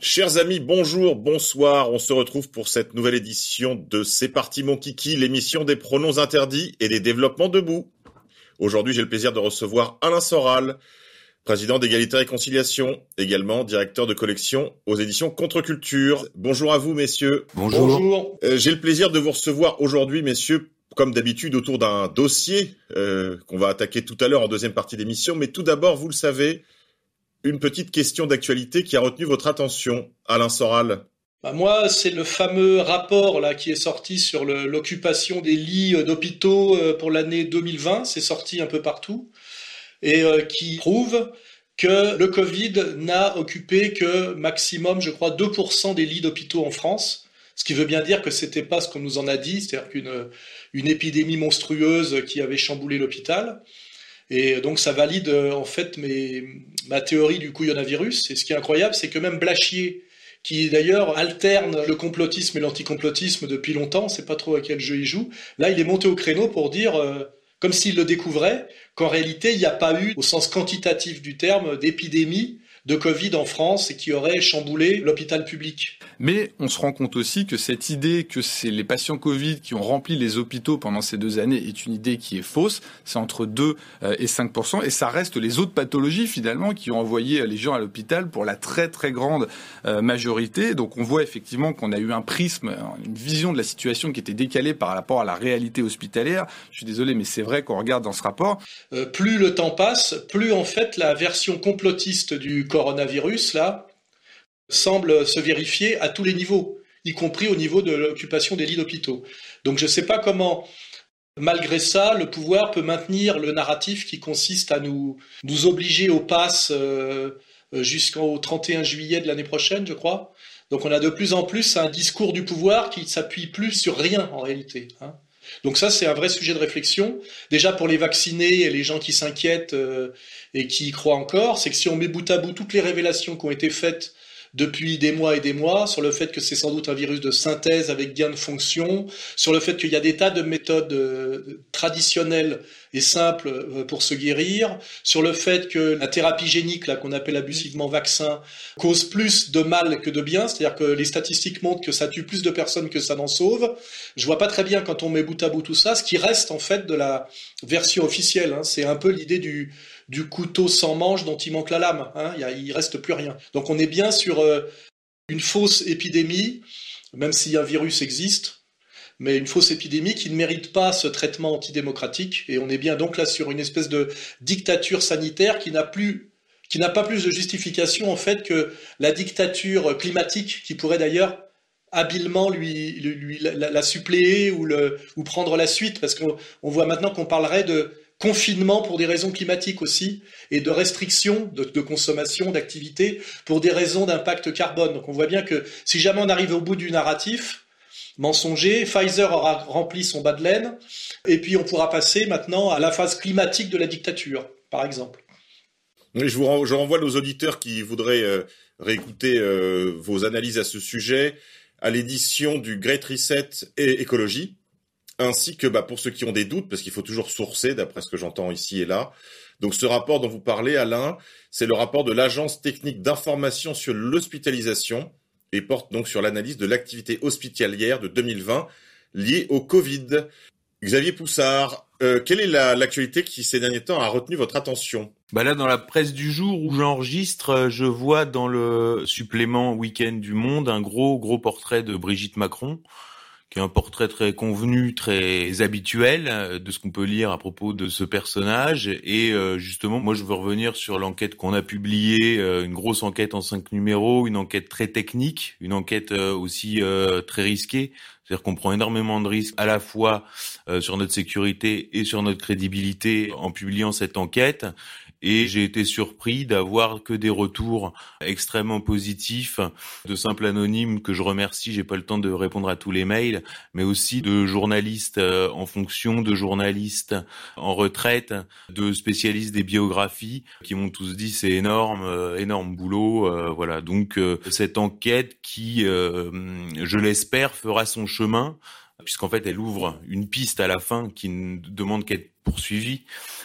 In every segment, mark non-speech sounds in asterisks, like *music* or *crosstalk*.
Chers amis, bonjour, bonsoir. On se retrouve pour cette nouvelle édition de C'est parti mon kiki, l'émission des pronoms interdits et des développements debout. Aujourd'hui, j'ai le plaisir de recevoir Alain Soral, président d'Égalité et Réconciliation, également directeur de collection aux éditions Contre-Culture. Bonjour à vous, messieurs. Bonjour. Euh, j'ai le plaisir de vous recevoir aujourd'hui, messieurs, comme d'habitude, autour d'un dossier euh, qu'on va attaquer tout à l'heure en deuxième partie d'émission. Mais tout d'abord, vous le savez, une petite question d'actualité qui a retenu votre attention, Alain Soral. Bah, moi, c'est le fameux rapport là qui est sorti sur l'occupation des lits euh, d'hôpitaux euh, pour l'année 2020. C'est sorti un peu partout et euh, qui prouve que le Covid n'a occupé que maximum, je crois, 2% des lits d'hôpitaux en France. Ce qui veut bien dire que c'était pas ce qu'on nous en a dit, c'est-à-dire qu'une une épidémie monstrueuse qui avait chamboulé l'hôpital. Et donc ça valide euh, en fait ma théorie du couillonavirus. Et ce qui est incroyable, c'est que même Blachier, qui d'ailleurs alterne le complotisme et l'anticomplotisme depuis longtemps, on sait pas trop à quel jeu il joue, là il est monté au créneau pour dire, euh, comme s'il le découvrait, qu'en réalité il n'y a pas eu, au sens quantitatif du terme, d'épidémie de Covid en France et qui aurait chamboulé l'hôpital public. Mais on se rend compte aussi que cette idée que c'est les patients Covid qui ont rempli les hôpitaux pendant ces deux années est une idée qui est fausse. C'est entre 2 euh, et 5 et ça reste les autres pathologies finalement qui ont envoyé les gens à l'hôpital pour la très très grande euh, majorité. Donc on voit effectivement qu'on a eu un prisme, une vision de la situation qui était décalée par rapport à la réalité hospitalière. Je suis désolé, mais c'est vrai qu'on regarde dans ce rapport. Euh, plus le temps passe, plus en fait la version complotiste du coronavirus là semble se vérifier à tous les niveaux, y compris au niveau de l'occupation des lits d'hôpitaux. Donc je ne sais pas comment, malgré ça, le pouvoir peut maintenir le narratif qui consiste à nous, nous obliger au pass euh, jusqu'au 31 juillet de l'année prochaine, je crois. Donc on a de plus en plus un discours du pouvoir qui s'appuie plus sur rien en réalité. Hein. Donc ça, c'est un vrai sujet de réflexion. Déjà pour les vaccinés et les gens qui s'inquiètent euh, et qui y croient encore, c'est que si on met bout à bout toutes les révélations qui ont été faites depuis des mois et des mois sur le fait que c'est sans doute un virus de synthèse avec gain de fonction, sur le fait qu'il y a des tas de méthodes euh, traditionnelles et simples euh, pour se guérir, sur le fait que la thérapie génique, là qu'on appelle abusivement vaccin, cause plus de mal que de bien, c'est-à-dire que les statistiques montrent que ça tue plus de personnes que ça n'en sauve. Je vois pas très bien quand on met bout à bout tout ça, ce qui reste en fait de la version officielle. Hein. C'est un peu l'idée du du couteau sans manche dont il manque la lame. Hein. Il, y reste plus rien. Donc on est bien sur euh, une fausse épidémie, même si un virus existe, mais une fausse épidémie qui ne mérite pas ce traitement antidémocratique. Et on est bien donc là sur une espèce de dictature sanitaire qui n'a plus qui n'a pas plus de justification en fait que la dictature climatique qui pourrait d'ailleurs habilement la, suppléer ou, prendre la suite parce qu'on on voit maintenant qu'on parlerait de confinement pour des raisons climatiques aussi et de restrictions de, consommation, d'activité pour des raisons d'impact carbone. Donc on voit bien que si jamais on arrive au bout du narratif mensonger, Pfizer aura rempli son bas de laine et puis on pourra passer maintenant à la phase climatique de la dictature, par exemple. Je vous renvoie, je renvoie nos auditeurs qui voudraient euh, réécouter euh, vos analyses à ce sujet à l'édition du Great Reset et Écologie, ainsi que bah, pour ceux qui ont des doutes, parce qu'il faut toujours sourcer, d'après ce que j'entends ici et là. Donc ce rapport dont vous parlez, Alain, c'est le rapport de l'Agence technique d'information sur l'hospitalisation et porte donc sur l'analyse de l'activité hospitalière de 2020 liée au Covid. Xavier Poussard, euh, quelle est l'actualité la, qui ces derniers temps a retenu votre attention? Bah là, dans la presse du jour où j'enregistre, je vois dans le supplément week-end du Monde un gros gros portrait de Brigitte Macron qui est un portrait très convenu, très habituel euh, de ce qu'on peut lire à propos de ce personnage. Et euh, justement, moi, je veux revenir sur l'enquête qu'on a publiée, euh, une grosse enquête en cinq numéros, une enquête très technique, une enquête aussi très risquée. C'est-à-dire qu'on prend énormément de risques à la fois sur notre sécurité et sur notre crédibilité en publiant cette enquête et j'ai été surpris d'avoir que des retours extrêmement positifs de simples anonymes que je remercie. J'ai pas le temps de répondre à tous les mails, mais aussi de journalistes euh, en fonction, de journalistes en retraite, de spécialistes des biographies qui m'ont tous dit c'est énorme, euh, énorme boulot. Euh, voilà. Donc cette enquête qui, je l'espère, fera son chemin puisqu'en fait elle ouvre une piste à la fin qui ne demande qu'à être poursuivie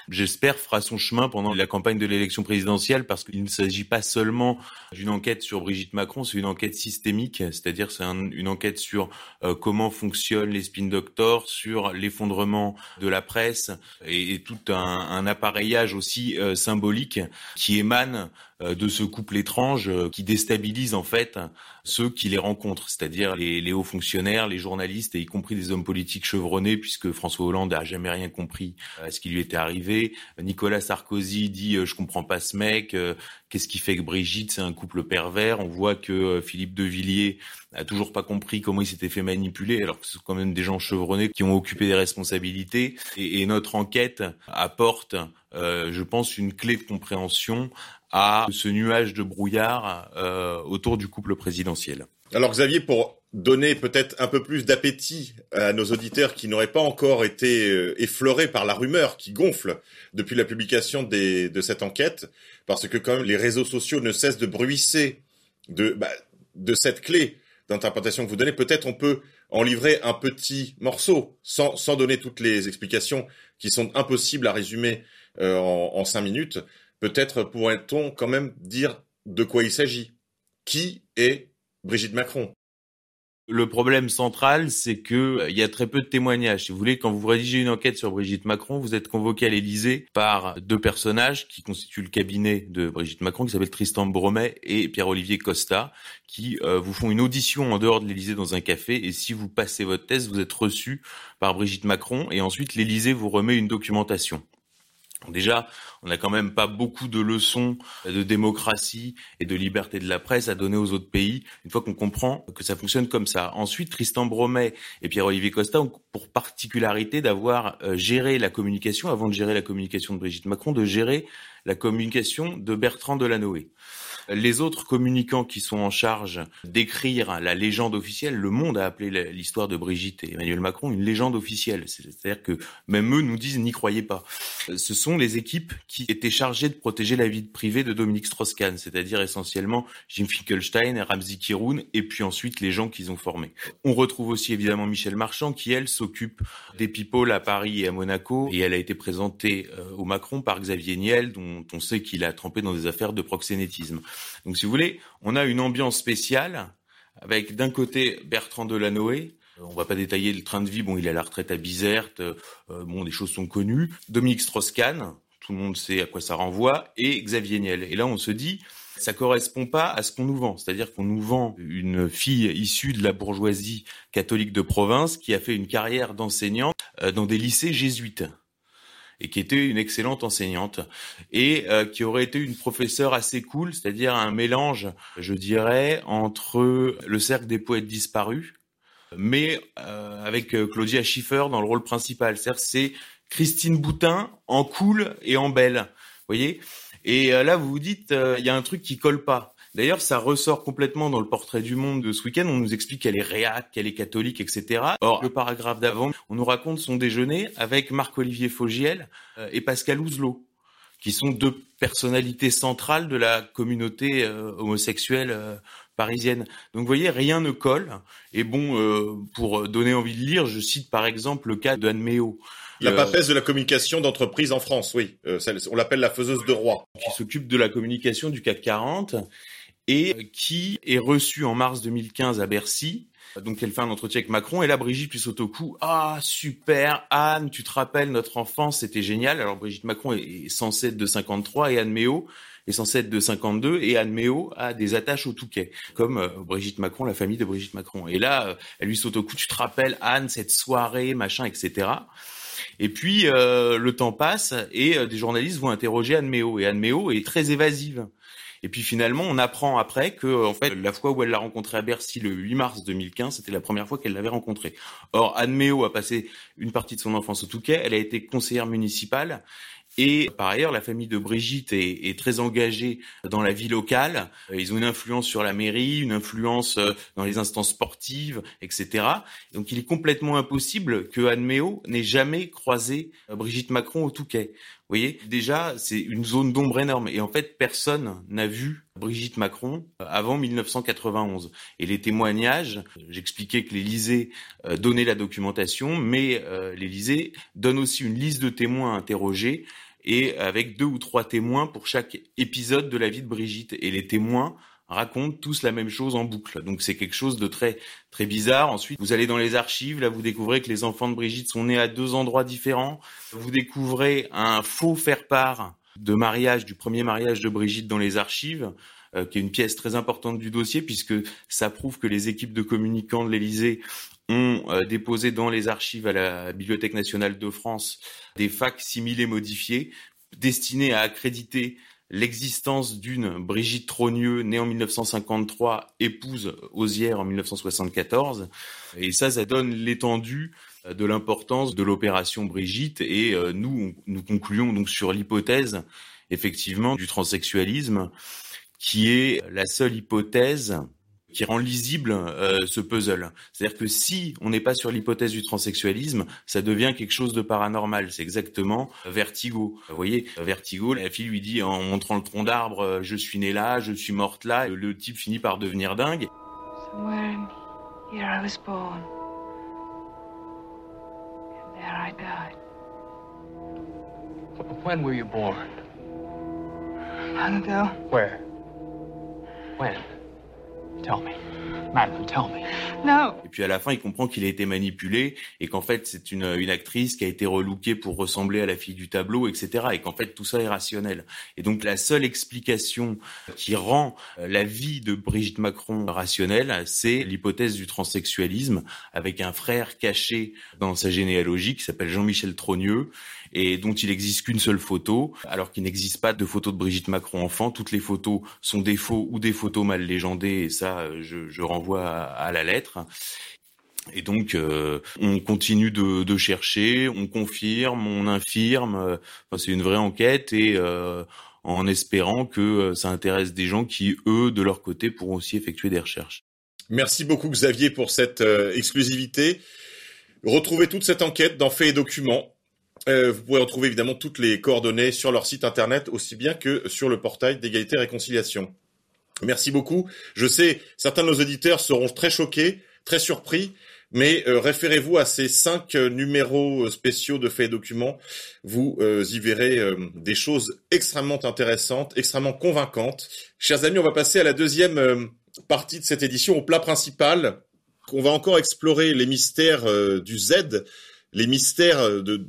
j'espère, fera son chemin pendant la campagne de l'élection présidentielle parce qu'il ne s'agit pas seulement d'une enquête sur Brigitte Macron, c'est une enquête systémique, c'est-à-dire c'est une enquête sur euh, comment fonctionnent les spin doctors, sur l'effondrement de la presse et, tout un, appareillage aussi euh, symbolique qui émane euh, de ce couple étrange qui déstabilise en fait ceux qui les rencontrent, c'est-à-dire les, les, hauts fonctionnaires, les journalistes et y compris des hommes politiques chevronnés, puisque François Hollande a jamais rien compris ce qui lui était arrivé. Nicolas Sarkozy dit euh, je comprends pas ce mec, euh, qu'est-ce qui fait que Brigitte c'est un couple pervers? On voit que euh, Philippe de Villiers a toujours pas compris comment il s'était fait manipuler, alors que ce sont quand même des gens chevronnés qui ont occupé des responsabilités. Et, notre enquête apporte, je pense, une clé de compréhension à ce nuage de brouillard euh, autour du couple présidentiel. Alors Xavier, pour donner peut-être un peu plus d'appétit à nos auditeurs qui n'auraient pas encore été euh, effleurés par la rumeur qui gonfle depuis la publication de cette enquête, parce que quand même les réseaux sociaux ne cessent de bruisser de, bah, de cette clé d'interprétation que vous donnez, peut-être on peut en livrer un petit morceau sans, sans donner toutes les explications qui sont impossibles à résumer euh, en, en cinq minutes. Peut-être pourrait-on quand même dire de quoi il s'agit. Qui est Brigitte Macron? Le problème central, c'est que euh, il y a très peu de témoignages. Si vous voulez, quand vous rédigez une enquête sur Brigitte Macron, vous êtes convoqué à l'Élysée par deux personnages qui constituent le cabinet de Brigitte Macron, qui s'appellent Tristan Bromet et Pierre-Olivier Costa, qui euh, vous font une audition en dehors de l'Élysée dans un café. Et si vous passez votre test, vous êtes reçu par Brigitte Macron. Et ensuite, l'Élysée vous remet une documentation. Déjà, on n'a quand même pas beaucoup de leçons de démocratie et de liberté de la presse à donner aux autres pays, une fois qu'on comprend que ça fonctionne comme ça. Ensuite, Tristan Bromet et Pierre-Olivier Costa ont pour particularité d'avoir euh, géré la communication, avant de gérer la communication de Brigitte Macron, de gérer la communication de Bertrand Delanoë. Les autres communicants qui sont en charge d'écrire la légende officielle, le monde a appelé l'histoire de Brigitte et Emmanuel Macron une légende officielle. C'est-à-dire que même eux nous disent n'y croyez pas. Ce sont les équipes qui étaient chargées de protéger la vie privée de Dominique Strauss-Kahn, c'est-à-dire essentiellement Jim Finkelstein, Ramzi Kiroun et puis ensuite les gens qu'ils ont formés. On retrouve aussi évidemment Michel Marchand qui elle s'occupe des people à Paris et à Monaco et elle a été présentée euh, au Macron par Xavier Niel dont on sait qu'il a trempé dans des affaires de proxénétisme. Donc, si vous voulez, on a une ambiance spéciale avec d'un côté Bertrand Delanoë, euh, on va pas détailler le train de vie. Bon, il est à la retraite à Bizerte. Euh, bon, des choses sont connues. Dominique Strauss-Kahn, tout le monde sait à quoi ça renvoie, et Xavier Niel. Et là, on se dit, ça correspond pas à ce qu'on nous vend. C'est-à-dire qu'on nous vend une fille issue de la bourgeoisie catholique de province qui a fait une carrière d'enseignante euh, dans des lycées jésuites et qui était une excellente enseignante et euh, qui aurait été une professeure assez cool, c'est-à-dire un mélange, je dirais, entre le cercle des poètes disparus, mais euh, avec euh, Claudia Schiffer dans le rôle principal. C'est-à-dire c'est Christine Boutin en cool et en belle, voyez? Et là, vous vous dites, il y a un truc qui colle pas. D'ailleurs, ça ressort complètement dans le portrait du monde de ce week-end. On nous explique qu'elle est réac, qu'elle est catholique, etc. Or, le paragraphe d'avant, on nous raconte son déjeuner avec Marc-Olivier Fogiel euh, et Pascal Ouzelot, qui sont deux personnalités centrales de la communauté euh, homosexuelle euh, parisienne. Donc vous voyez, rien ne colle. Et bon, pour donner envie de lire, je cite par exemple le cas d'Anne Méo. La papesse de la communication d'entreprise en France, oui. on l'appelle la faiseuse de roi. Qui s'occupe de la communication du CAC 40 et qui est reçue en mars 2015 à Bercy. Donc elle fait un entretien avec Macron et là Brigitte cou. Ah super Anne, tu te rappelles notre enfance, c'était génial. Alors Brigitte Macron est censée être de 53 et Anne Méo est censée être de 52 et Anne Méo a des attaches au Touquet, comme euh, Brigitte Macron, la famille de Brigitte Macron. Et là, euh, elle lui saute au cou, tu te rappelles Anne, cette soirée, machin, etc. Et puis euh, le temps passe et des journalistes vont interroger Anne Méo et Anne Méo est très évasive. Et puis finalement, on apprend après que en fait, la fois où elle l'a rencontré à Bercy le 8 mars 2015, c'était la première fois qu'elle l'avait rencontré. Or, Anne Méo a passé une partie de son enfance au Touquet. Elle a été conseillère municipale et par ailleurs, la famille de Brigitte est, est, très engagée dans la vie locale. Ils ont une influence sur la mairie, une influence euh, dans les instances sportives, etc. Donc il est complètement impossible que Anne Méo n'ait jamais croisé euh, Brigitte Macron au Touquet. Vous voyez, déjà, c'est une zone d'ombre énorme. Et en fait, personne n'a vu Brigitte Macron euh, avant 1991. Et les témoignages, j'expliquais que l'Élysée donnait la documentation, mais l'Élysée donne aussi une liste de témoins interrogés et avec deux ou trois témoins pour chaque épisode de la vie de Brigitte. Et les témoins racontent tous la même chose en boucle. Donc c'est quelque chose de très très bizarre. Ensuite, vous allez dans les archives, là vous découvrez que les enfants de Brigitte sont nés à deux endroits différents. Vous découvrez un faux faire-part de mariage, du premier mariage de Brigitte dans les archives, euh, qui est une pièce très importante du dossier puisque ça prouve que les équipes de communicants de l'Élysée ont euh, déposé dans les archives à la Bibliothèque nationale de France des facs-similés modifiés destinés à accréditer l'existence d'une Brigitte Trogneux, née en 1953, épouse Osière en 1974. Et ça, ça donne l'étendue euh, de l'importance de l'opération Brigitte. Et euh, nous, nous concluons donc sur l'hypothèse, effectivement, du transsexualisme, qui est la seule hypothèse qui rend lisible euh, ce puzzle. C'est-à-dire que si on n'est pas sur l'hypothèse du transsexualisme, ça devient quelque chose de paranormal. C'est exactement Vertigo. Vous voyez, Vertigo, la fille lui dit en montrant le tronc d'arbre, euh, je suis né là, je suis morte là. Le type finit par devenir dingue. Somewhere here I was born. And there I died. When were you born? Long ago. Where? When? Tell me. Madeline, tell me. No. Et puis à la fin, il comprend qu'il a été manipulé et qu'en fait c'est une, une actrice qui a été relookée pour ressembler à la fille du tableau, etc. Et qu'en fait tout ça est rationnel. Et donc la seule explication qui rend euh, la vie de Brigitte Macron rationnelle, c'est l'hypothèse du transsexualisme avec un frère caché dans sa généalogie qui s'appelle Jean-Michel Trogneux et dont il n'existe qu'une seule photo, alors qu'il n'existe pas de photo de Brigitte Macron enfant. Toutes les photos sont des faux ou des photos mal légendées, et ça, je, je renvoie à, la lettre. Et donc, euh, on continue de, de, chercher, on confirme, on infirme. Enfin, c'est une vraie enquête et euh, en espérant que ça intéresse des gens qui, eux, de leur côté, pourront aussi effectuer des recherches. Merci beaucoup Xavier pour cette euh, exclusivité. Retrouvez toute cette enquête dans Faits et Documents. Euh, vous pouvez retrouver évidemment toutes les coordonnées sur leur site internet, aussi bien que sur le portail d'égalité et réconciliation. Merci beaucoup. Je sais, certains de nos auditeurs seront très choqués, très surpris, mais euh, référez-vous à ces cinq euh, numéros spéciaux de faits et documents. Vous euh, y verrez des choses extrêmement intéressantes, extrêmement convaincantes. Chers amis, on va passer à la deuxième partie de cette édition, au plat principal. On va encore explorer les mystères du Z, les mystères de,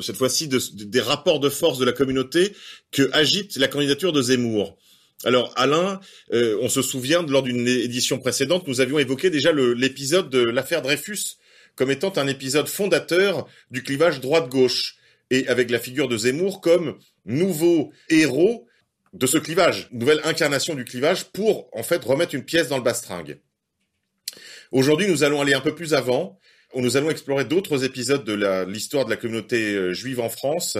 cette fois-ci de, des rapports de force de la communauté que agite la candidature de Zemmour. Alors Alain, euh, on se souvient lors d'une édition précédente, nous avions évoqué déjà l'épisode de l'affaire Dreyfus comme étant un épisode fondateur du clivage droite-gauche et avec la figure de Zemmour comme nouveau héros de ce clivage, nouvelle incarnation du clivage pour en fait remettre une pièce dans le bastringue. Aujourd'hui, nous allons aller un peu plus avant. Nous allons explorer d'autres épisodes de l'histoire de la communauté euh, juive en France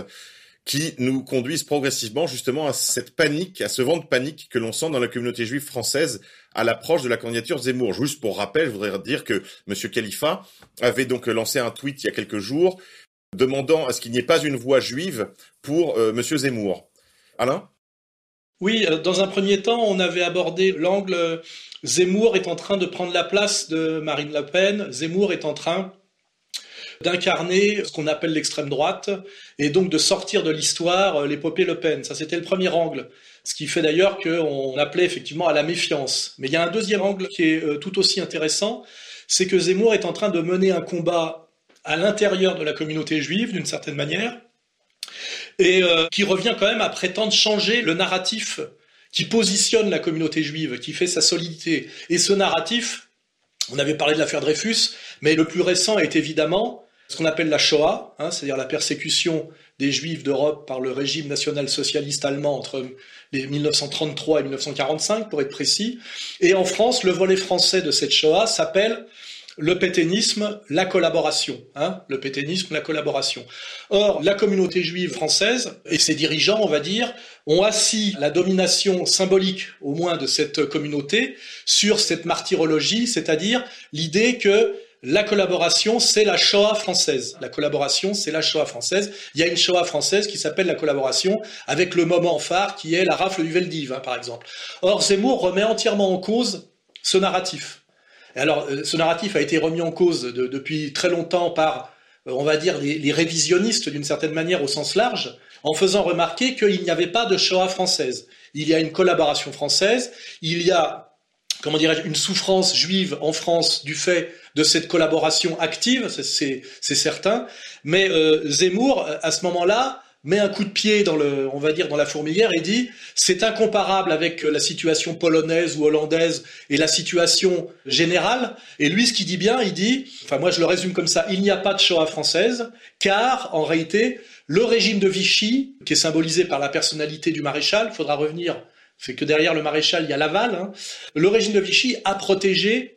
qui nous conduisent progressivement justement à cette panique, à ce vent de panique que l'on sent dans la communauté juive française à l'approche de la candidature Zemmour. Juste pour rappel, je voudrais dire que M. Khalifa avait donc lancé un tweet il y a quelques jours demandant à ce qu'il n'y ait pas une voix juive pour euh, M. Zemmour. Alain? Oui, euh, dans un premier temps, on avait abordé l'angle euh, Zemmour est en train de prendre la place de Marine Le Pen, Zemmour est en train d'incarner ce qu'on appelle l'extrême droite et donc de sortir de l'histoire euh, l'épopée Le Pen. Ça, c'était le premier angle. Ce qui fait d'ailleurs qu'on appelait effectivement à la méfiance. Mais il y a un deuxième angle qui est tout aussi intéressant, c'est que Zemmour est en train de mener un combat à l'intérieur de la communauté juive, d'une certaine manière, et euh, qui revient quand même à prétendre changer le narratif qui positionne la communauté juive, qui fait sa solidité. Et ce narratif, on avait parlé de l'affaire Dreyfus, mais le plus récent est évidemment ce qu'on appelle la Shoah, hein, c'est-à-dire la persécution des Juifs d'Europe par le régime national-socialiste allemand entre les 1933 et 1945, pour être précis. Et en France, le volet français de cette Shoah s'appelle le pétainisme, la collaboration. Hein, le pétainisme, la collaboration. Or, la communauté juive française et ses dirigeants, on va dire, ont assis la domination symbolique, au moins, de cette communauté sur cette martyrologie, c'est-à-dire l'idée que la collaboration, c'est la Shoah française. La collaboration, c'est la Shoah française. Il y a une Shoah française qui s'appelle la collaboration, avec le moment phare qui est la rafle du Veldiv, hein, par exemple. Or, Zemmour remet entièrement en cause ce narratif. Alors, euh, ce narratif a été remis en cause de- depuis très longtemps par, euh, on va dire, les, les révisionnistes d'une certaine manière au sens large, en faisant remarquer qu'il n'y avait pas de Shoah française. Il y a une collaboration française, il y a comment dirais-je, une souffrance juive en France du fait de cette collaboration active, c'est certain. Mais euh, Zemmour, à ce moment-là, met un coup de pied dans le, on va dire, dans la fourmilière et dit c'est incomparable avec la situation polonaise ou hollandaise et la situation générale. Et lui, ce qu'il dit bien, il dit, enfin moi je le résume comme ça, il n'y a pas de Shoah française, car en réalité, le régime de Vichy, qui est symbolisé par la personnalité du maréchal, faudra revenir c'est que derrière le maréchal, il y a Laval. hein. Le régime de Vichy a protégé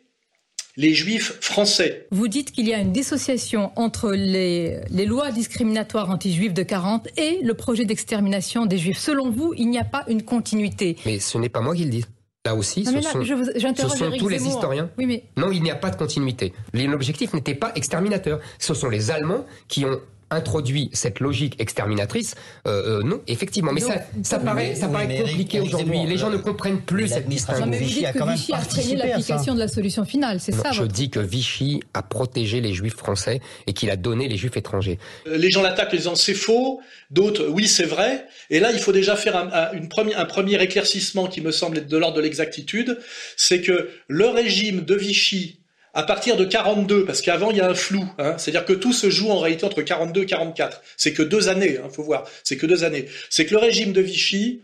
les juifs français. Vous dites qu'il y a une dissociation entre les, les lois discriminatoires anti-juives de 40 et le projet d'extermination des juifs. Selon vous, il n'y a pas une continuité. Mais ce n'est pas moi qui le dis. Là aussi, Non, ce là, sont, je vous- ce sont tous les historiens. Oui, mais Non, il n'y a pas de continuité. L'objectif n'était pas exterminateur. Ce sont les Allemands qui ont introduit cette logique exterminatrice. Euh, euh, non, effectivement. Mais ça, ça oui, paraît, mais- ça paraît compliqué aujourd'hui. Les gens euh, ne comprennent plus cette distinction. Non, mais vous dites que Vichy a freiné l'application de la solution finale, c'est ça je votre... dis que Vichy a protégé les juifs français et qu'il a donné les juifs étrangers. Euh, Les gens l'attaquent en disant c'est faux, d'autres oui c'est vrai. Et là il faut déjà faire un, un- une première- un premier éclaircissement qui me semble être de l'ordre de l'exactitude, c'est que le régime de Vichy à partir de 42, parce qu'avant il y a un flou, hein, c'est-à-dire que tout se joue en réalité entre 42 et 44. C'est que deux années, hein, faut voir, c'est que deux années. C'est que le régime de Vichy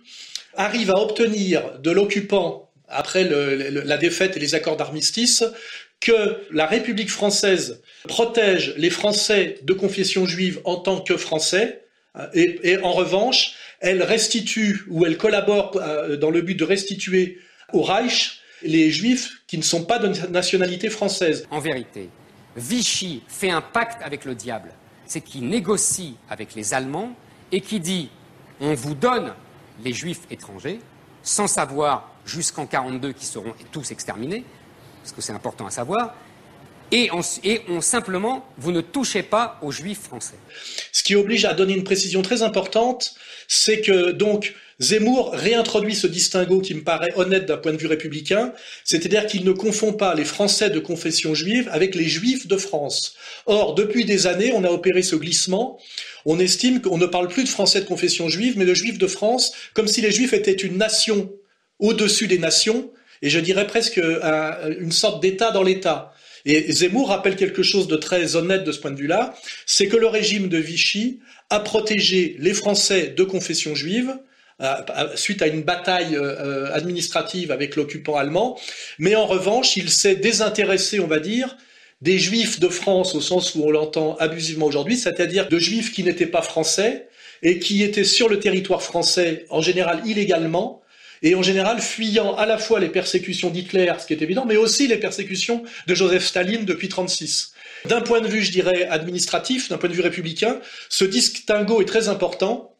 arrive à obtenir de l'occupant, après la défaite et les accords d'armistice, que la République française protège les Français de confession juive en tant que Français, euh, et, et en revanche, elle restitue ou elle collabore euh, dans le but de restituer au Reich les Juifs qui ne sont pas de nationalité française. En vérité, Vichy fait un pacte avec le diable. C'est qu'il négocie avec les Allemands et qui dit on vous donne les Juifs étrangers, sans savoir jusqu'en 42 qui seront tous exterminés, parce que c'est important à savoir, et on, et on simplement, vous ne touchez pas aux Juifs français. Ce qui oblige à donner une précision très importante, c'est que donc Zemmour réintroduit ce distinguo qui me paraît honnête d'un point de vue républicain, c'est-à-dire qu'il ne confond pas les Français de confession juive avec les Juifs de France. Or, depuis des années, on a opéré ce glissement. On estime qu'on ne parle plus de Français de confession juive, mais de Juifs de France, comme si les Juifs étaient une nation au-dessus des nations, et je dirais presque un- une sorte d'État dans l'État. Et Zemmour rappelle quelque chose de très honnête de ce point de vue-là, c'est que le régime de Vichy a protégé les Français de confession juive suite à une bataille euh, administrative avec l'occupant allemand, mais en revanche, il s'est désintéressé, on va dire, des juifs de France au sens où on l'entend abusivement aujourd'hui, c'est-à-dire de juifs qui n'étaient pas français et qui étaient sur le territoire français en général illégalement et en général fuyant à la fois les persécutions d'Hitler, ce qui est évident, mais aussi les persécutions de Joseph Staline depuis 36. D'un point de vue, je dirais, administratif, d'un point de vue républicain, ce distinguo est très important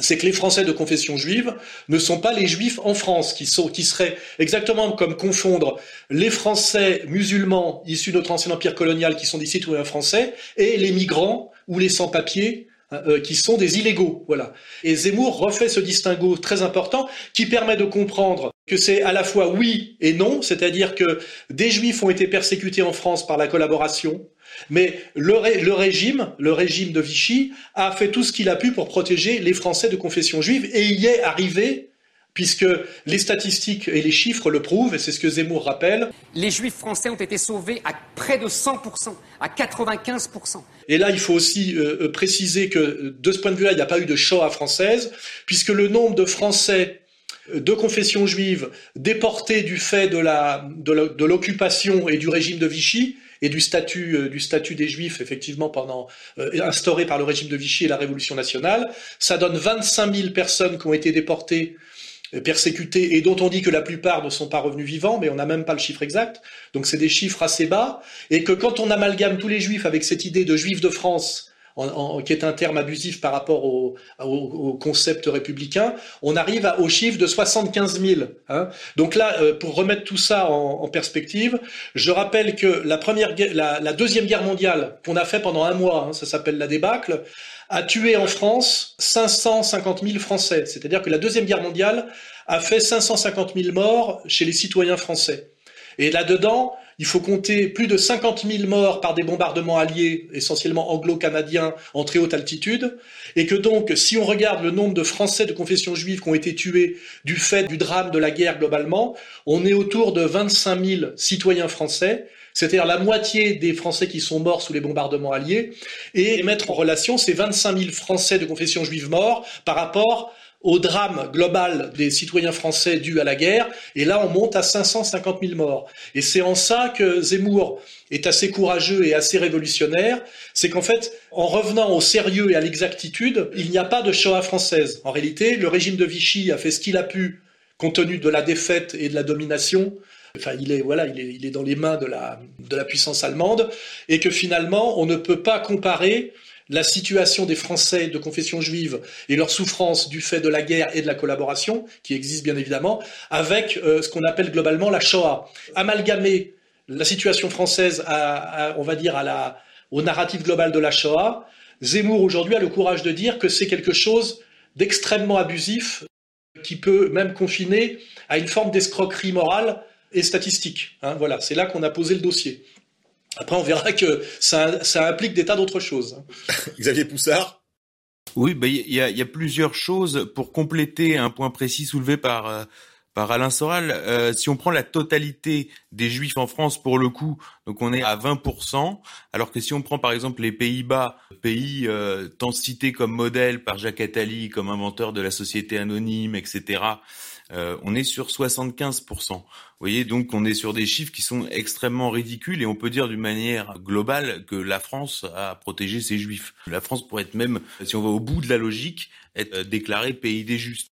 c'est que les Français de confession juive ne sont pas les Juifs en France, qui, seraient exactement comme confondre les Français musulmans issus de notre ancien empire colonial, qui sont des citoyens français, et les migrants ou les sans-papiers, euh, qui sont des illégaux. Voilà. Et Zemmour refait ce distinguo très important qui permet de comprendre que c'est à la fois oui et non, c'est-à-dire que des Juifs ont été persécutés en France par la collaboration, mais le, ré- le régime, le régime de Vichy, a fait tout ce qu'il a pu pour protéger les Français de confession juive et y est arrivé puisque les statistiques et les chiffres le prouvent, et c'est ce que Zemmour rappelle. Les juifs français ont été sauvés à près de 100%, à 95%. Et là, il faut aussi euh, préciser que de ce point de vue-là, il n'y a pas eu de Shoah française, puisque le nombre de Français de confession juive déportés du fait de la de l'occupation et du régime de Vichy et du statut euh, du statut des juifs effectivement pendant euh, instauré par le régime de Vichy et la Révolution nationale, ça donne 25 000 personnes qui ont été déportées euh, persécutées et dont on dit que la plupart ne sont pas revenus vivants, mais on n'a même pas le chiffre exact. Donc c'est des chiffres assez bas et que quand on amalgame tous les juifs avec cette idée de juifs de France qui est un terme abusif par rapport au, concept républicain, on arrive au chiffre de 75 000. Hein. Donc là, euh, pour remettre tout ça en, perspective, je rappelle que la première, deuxième guerre mondiale qu'on a fait pendant un mois, hein, ça s'appelle la débâcle, a tué en France 550 000 Français. C'est-à-dire que la deuxième guerre mondiale a fait 550 000 morts chez les citoyens français. Et là-dedans, il faut compter plus de 50 000 morts par des bombardements alliés, essentiellement anglo-canadiens, en très haute altitude, et que donc, si on regarde le nombre de Français de confession juive qui ont été tués du fait du drame de la guerre globalement, on est autour de 25 000 citoyens français, c'est-à-dire la moitié des Français qui sont morts sous les bombardements alliés, et mettre en relation ces 25 000 Français de confession juive morts par rapport au drame global des citoyens français dû à la guerre, et là on monte à 550 000 morts. Et c'est en ça que Zemmour est assez courageux et assez révolutionnaire, c'est qu'en fait, en revenant au sérieux et à l'exactitude, il n'y a pas de Shoah française. En réalité, le régime de Vichy a fait ce qu'il a pu, compte tenu de la défaite et de la domination, enfin il est voilà il est, dans les mains de la de la puissance allemande et que finalement on ne peut pas comparer la situation des Français de confession juive et leur souffrance du fait de la guerre et de la collaboration, qui existe bien évidemment, avec euh, ce qu'on appelle globalement la Shoah. Amalgamer la situation française on va dire, au narratif global de la Shoah, Zemmour aujourd'hui a le courage de dire que c'est quelque chose d'extrêmement abusif, qui peut même confiner à une forme d'escroquerie morale et statistique. Hein, voilà, c'est là qu'on a posé le dossier. Après, on verra que ça, implique des tas d'autres choses. *laughs* Xavier Poussard Oui, bah, il y, a, plusieurs choses pour compléter un point précis soulevé par, euh, par Alain Soral. Euh, si on prend la totalité des juifs en France, pour le coup, donc on est à 20%, alors que si on prend par exemple les Pays-Bas, pays euh, tant cités comme modèle par Jacques Attali, comme inventeur de la société anonyme, etc., euh, on est sur 75%. Vous voyez, donc on est sur des chiffres qui sont extrêmement ridicules et on peut dire d'une manière globale que la France a protégé ses juifs. La France pourrait être même, si on va au bout de la logique, être euh, déclarée pays des justes.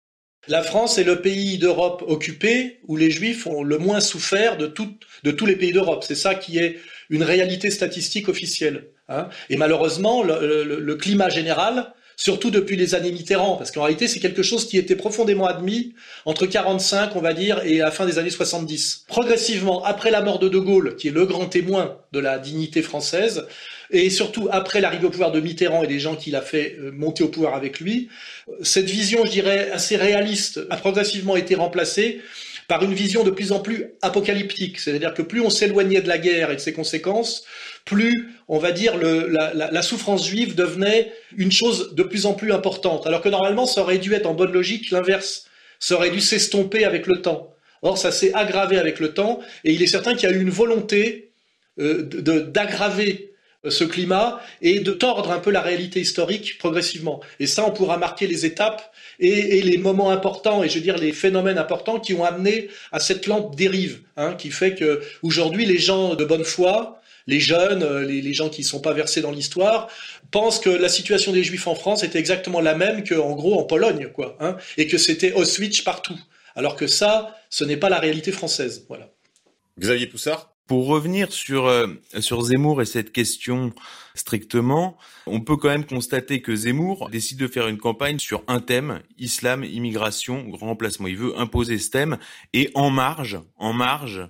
La France est le pays d'Europe occupé où les juifs ont le moins souffert de, tous les pays d'Europe. C'est ça qui est une réalité statistique officielle. Hein. Et malheureusement, le climat général surtout depuis les années Mitterrand, parce qu'en réalité, c'est quelque chose qui était profondément admis entre 45, on va dire, et la fin des années 70. Progressivement, après la mort de De Gaulle, qui est le grand témoin de la dignité française, et surtout après l'arrivée au pouvoir de Mitterrand et des gens qu'il a fait euh, monter au pouvoir avec lui, cette vision, je dirais, assez réaliste a progressivement été remplacée par une vision de plus en plus apocalyptique. C'est-à-dire que plus on s'éloignait de la guerre et de ses conséquences, plus, on va dire, la, souffrance juive devenait une chose de plus en plus importante. Alors que normalement, ça aurait dû être en bonne logique l'inverse. Ça aurait dû s'estomper avec le temps. Or, ça s'est aggravé avec le temps, et il est certain qu'il y a eu une volonté euh, d'aggraver euh, ce climat et de tordre un peu la réalité historique progressivement. Et ça, on pourra marquer les étapes et, les moments importants, et je veux dire les phénomènes importants qui ont amené à cette lente dérive, hein, qui fait que aujourd'hui les gens de bonne foi, les jeunes, euh, les, gens qui ne sont pas versés dans l'histoire, pensent que la situation des Juifs en France était exactement la même qu'en gros en Pologne, quoi, hein, et que c'était Auschwitz partout. Alors que ça, ce n'est pas la réalité française. Voilà. Xavier Poussard? Pour revenir sur euh, sur Zemmour et cette question strictement, on peut quand même constater que Zemmour décide de faire une campagne sur un thème, islam, immigration, grand remplacement. Il veut imposer ce thème et en marge, en marge,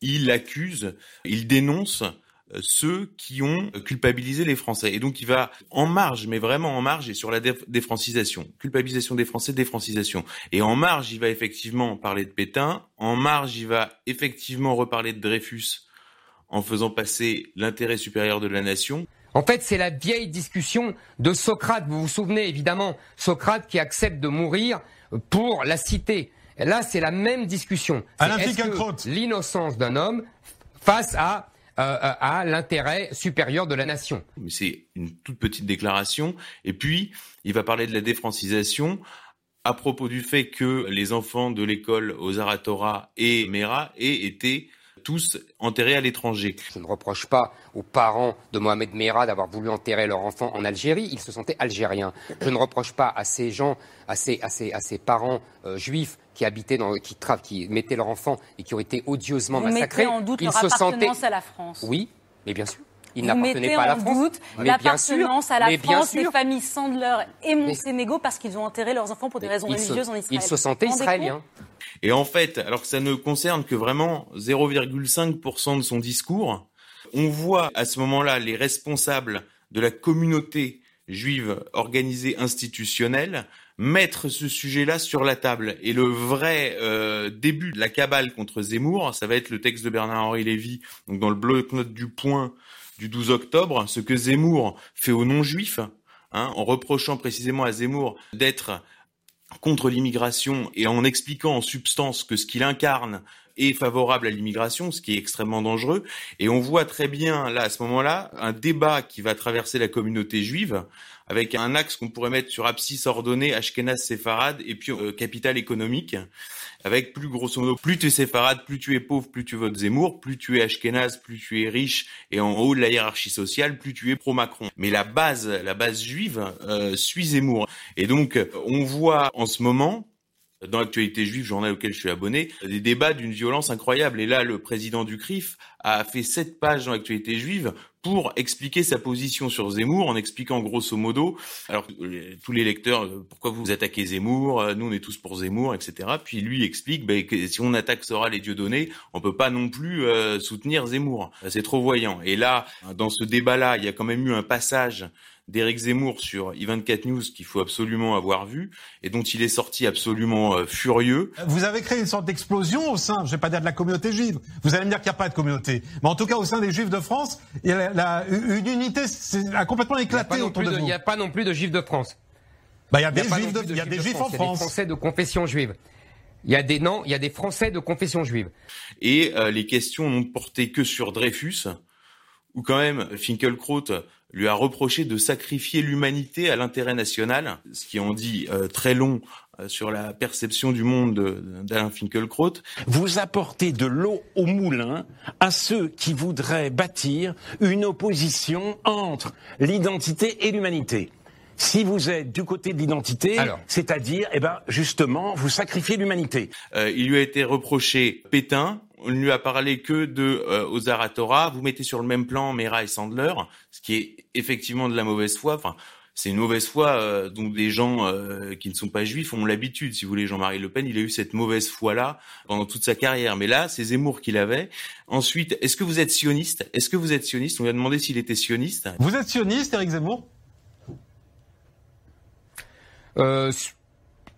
il accuse, il dénonce euh, ceux qui ont culpabilisé les Français. Et donc il va en marge, mais vraiment en marge, et sur la défrancisation. Culpabilisation des Français, défrancisation. Et en marge, il va effectivement parler de Pétain. En marge, il va effectivement reparler de Dreyfus en faisant passer l'intérêt supérieur de la nation. En fait, c'est la vieille discussion de Socrate. Vous vous souvenez évidemment, Socrate qui accepte de mourir pour la cité. Là, c'est la même discussion. Est-ce l'innocence d'un homme face à, euh, à l'intérêt supérieur de la nation. Mais c'est une toute petite déclaration. Et puis, il va parler de la défrancisation à propos du fait que les enfants de l'école aux Aratora et Mera aient été tous enterrés à l'étranger. Je ne reproche pas aux parents de Mohamed Merah d'avoir voulu enterrer leur enfant en Algérie. Ils se sentaient algériens. Je ne reproche pas à ces gens, à ces, à ces, à ces parents euh, juifs qui habitaient dans, qui, tra- qui mettaient leur enfant et qui ont été odieusement Vous massacrés. mettez en doute Ils leur se sentaient. appartenance à la France. Oui, mais bien sûr. N'appartenaient mettez pas à la en France. doute Mais bien sûr. l'appartenance à la Mais bien France des sûr. familles Sandler et Monténégo parce qu'ils ont enterré leurs enfants pour des raisons se- religieuses en Israël. ils se sentaient israéliens. Et en fait, alors que ça ne concerne que vraiment 0,5% de son discours, on voit à ce moment-là les responsables de la communauté juive organisée institutionnelle mettre ce sujet-là sur la table. Et le vrai euh, début de la cabale contre Zemmour, ça va être le texte de Bernard-Henri Lévy, donc dans le bloc-notes du Point du 12 octobre, ce que Zemmour fait aux non-juifs, hein, en reprochant précisément à Zemmour d'être contre l'immigration et en expliquant en substance que ce qu'il incarne est favorable à l'immigration, ce qui est extrêmement dangereux. Et on voit très bien, là, à ce moment-là, un débat qui va traverser la communauté juive, avec un axe qu'on pourrait mettre sur abscisse ordonnée, Ashkenaz séfarade, et puis euh, capital économique, avec plus grosso modo, plus tu es séfarade, plus tu es pauvre, plus tu votes Zemmour, plus tu es Ashkenaz, plus tu es riche, et en haut de la hiérarchie sociale, plus tu es pro-Macron. Mais la base, la base juive euh, suit Zemmour. Et donc, on voit en ce moment, dans l'actualité juive, journal auquel je suis abonné, des débats d'une violence incroyable. Et là, le président du CRIF a fait sept pages dans l'actualité juive pour expliquer sa position sur Zemmour, en expliquant grosso modo, alors euh, tous les lecteurs, euh, pourquoi vous attaquez Zemmour, euh, nous on est tous pour Zemmour, etc. Puis lui explique ben, si on attaque Soral et Dieudonné, on peut pas non plus soutenir Zemmour. C'est trop voyant. Et là, dans ce débat-là, il y a quand même eu un passage d'Éric Zemmour sur i24 News qu'il faut absolument avoir vu et dont il est sorti absolument euh, furieux. Vous avez créé une sorte d'explosion au sein, je vais pas dire de la communauté juive. Vous allez me dire qu'il n'y a pas de communauté, mais en tout cas au sein des Juifs de France, il y a la- la- une unité c'est- a complètement n'y éclaté autour de de- vous. il y a pas non plus de juifs de France. Bah, il y a Il des y a pas juifs, de- il y a des de juifs en Il y a des France. Français de confession juive. Il y a des non, il y a des Français de confession juive. Et euh, les questions n'ont porté que sur Dreyfus, où quand même Finkelkraut lui a reproché de sacrifier l'humanité à l'intérêt national, ce qui en dit euh, très long euh, sur la perception du monde de- d'Alain Finkelkraut. Vous apportez de l'eau au moulin à ceux qui voudraient bâtir une opposition entre l'identité et l'humanité. Si vous êtes du côté de l'identité, c'est-à-dire, eh ben, justement, vous sacrifiez l'humanité. Euh, il lui a été reproché Pétain. On ne lui a parlé que de euh, Aratora. Vous mettez sur le même plan Mera et Sandler, ce qui est effectivement de la mauvaise foi. Enfin, c'est une mauvaise foi euh, dont des gens euh, qui ne sont pas juifs ont l'habitude. Si vous voulez, Jean-Marie Le Pen, il a eu cette mauvaise foi-là pendant toute sa carrière. Mais là, c'est Zemmour qui l'avait. Ensuite, est-ce que vous êtes sioniste? Est-ce que vous êtes sioniste? On lui a demandé s'il était sioniste. Vous êtes sioniste, Éric Zemmour? Euh,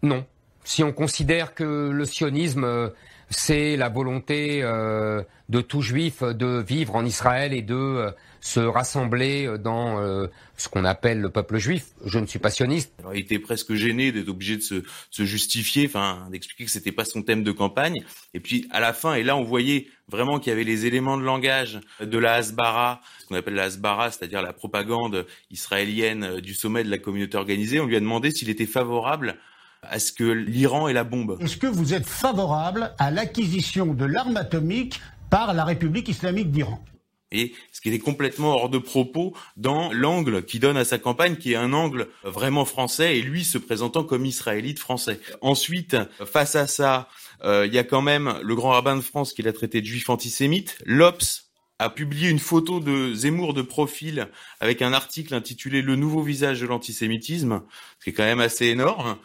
non. Si on considère que le sionisme, euh, c'est la volonté euh, de tout juif de vivre en Israël et de euh, se rassembler euh, dans euh, ce qu'on appelle le peuple juif, je ne suis pas sioniste. Il était presque gêné d'être obligé de se, se justifier, enfin d'expliquer que c'était pas son thème de campagne. Et puis à la fin, et là on voyait vraiment qu'il y avait les éléments de langage de la Hasbara, ce qu'on appelle la Hasbara, c'est-à-dire la propagande israélienne euh, du sommet de la communauté organisée. On lui a demandé s'il était favorable à ce que l'Iran ait la bombe. Est-ce que vous êtes favorable à l'acquisition de l'arme atomique par la République islamique d'Iran? Et ce qui était complètement hors de propos dans l'angle qu'il donne à sa campagne, qui est un angle vraiment français, et lui se présentant comme israélite français. Ensuite, face à ça, euh, il y a quand même le grand rabbin de France qui l'a traité de juif antisémite. L'Obs a publié une photo de Zemmour de profil avec un article intitulé Le nouveau visage de l'antisémitisme, ce qui est quand même assez énorme.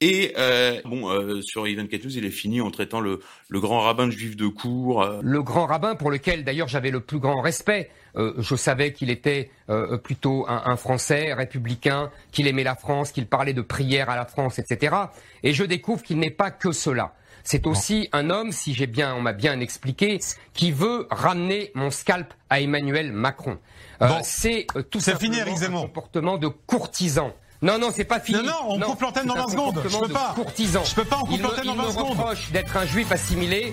Et euh, bon, euh, sur Ivan News, il est fini en traitant le, le grand rabbin de juif de cour. euh, Le grand rabbin, pour lequel d'ailleurs j'avais le plus grand respect, euh, je savais qu'il était euh, plutôt un, un Français républicain, qu'il aimait la France, qu'il parlait de prière à la France, etc. Et je découvre qu'il n'est pas que cela. C'est aussi un homme, si j'ai bien, on m'a bien expliqué, qui veut ramener mon scalp à Emmanuel Macron. Euh, Bon. c'est euh, tout simplement fini, un comportement de courtisan. Non, non, c'est pas fini. Non, non, on coupe l'antenne dans c'est un 20 secondes. Je peux pas. Courtisan. Je peux pas, on coupe Il l'antenne dans il 20 me secondes. reproche d'être un juif assimilé,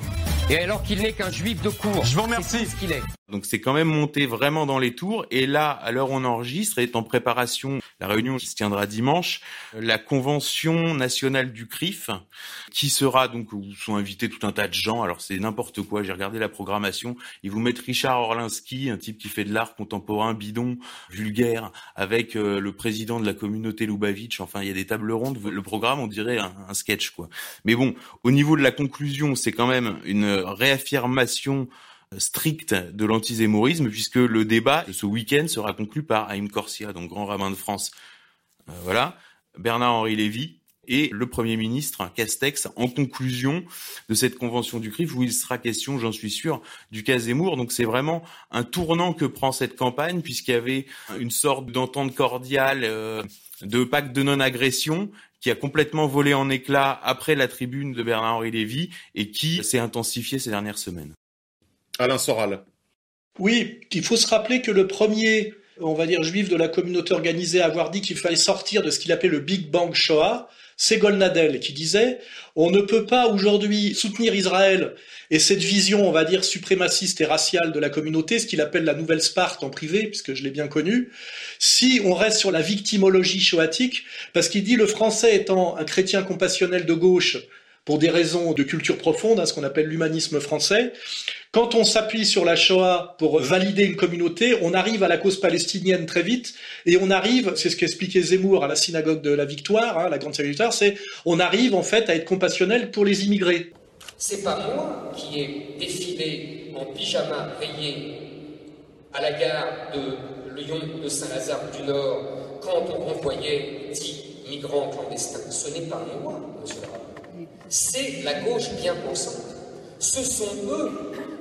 et alors qu'il n'est qu'un juif de cour. Je vous remercie. C'est ce qu'il est. Donc c'est quand même monté vraiment dans les tours. Et là, à l'heure on enregistre, est en préparation la réunion qui se tiendra dimanche, la convention nationale du CRIF, qui sera donc où sont invités tout un tas de gens. Alors c'est n'importe quoi. J'ai regardé la programmation. Ils vous mettent Richard Orlinski, un type qui fait de l'art contemporain bidon, vulgaire, avec euh, le président de la communauté Lubavitch. Enfin, il y a des tables rondes. Le programme, on dirait un, un sketch, quoi. Mais bon, au niveau de la conclusion, c'est quand même une réaffirmation stricte de l'antizémorisme puisque le débat de ce week-end sera conclu par Haïm Corsia, donc grand rabbin de France. Euh, voilà, Bernard-Henri Lévy et le Premier ministre Castex en conclusion de cette convention du CRIF où il sera question, j'en suis sûr, du cas Zemmour. Donc c'est vraiment un tournant que prend cette campagne puisqu'il y avait une sorte d'entente cordiale, euh, de pacte de non-agression qui a complètement volé en éclats après la tribune de Bernard-Henri Lévy et qui s'est intensifié ces dernières semaines. Alain Soral. Oui, il faut se rappeler que le premier, on va dire, juif de la communauté organisée à avoir dit qu'il fallait sortir de ce qu'il appelait le Big Bang Shoah, c'est Golnadel qui disait on ne peut pas aujourd'hui soutenir Israël et cette vision, on va dire, suprémaciste et raciale de la communauté, ce qu'il appelle la nouvelle Sparte en privé, puisque je l'ai bien connu, si on reste sur la victimologie shoatique, parce qu'il dit le français étant un chrétien compassionnel de gauche, pour des raisons de culture profonde, hein, ce qu'on appelle l'humanisme français. Quand on s'appuie sur la Shoah pour valider une communauté, on arrive à la cause palestinienne très vite, et on arrive, c'est ce qu'expliquait Zemmour à la synagogue de la Victoire, hein, la grande synagogue c'est on arrive en fait à être compassionnel pour les immigrés. C'est pas moi qui ai défilé en pyjama rayé à la gare de Lyon de Saint-Lazare du Nord quand on renvoyait 10 migrants clandestins. Ce n'est pas moi, monsieur le. C'est la gauche bien pensante. Ce sont eux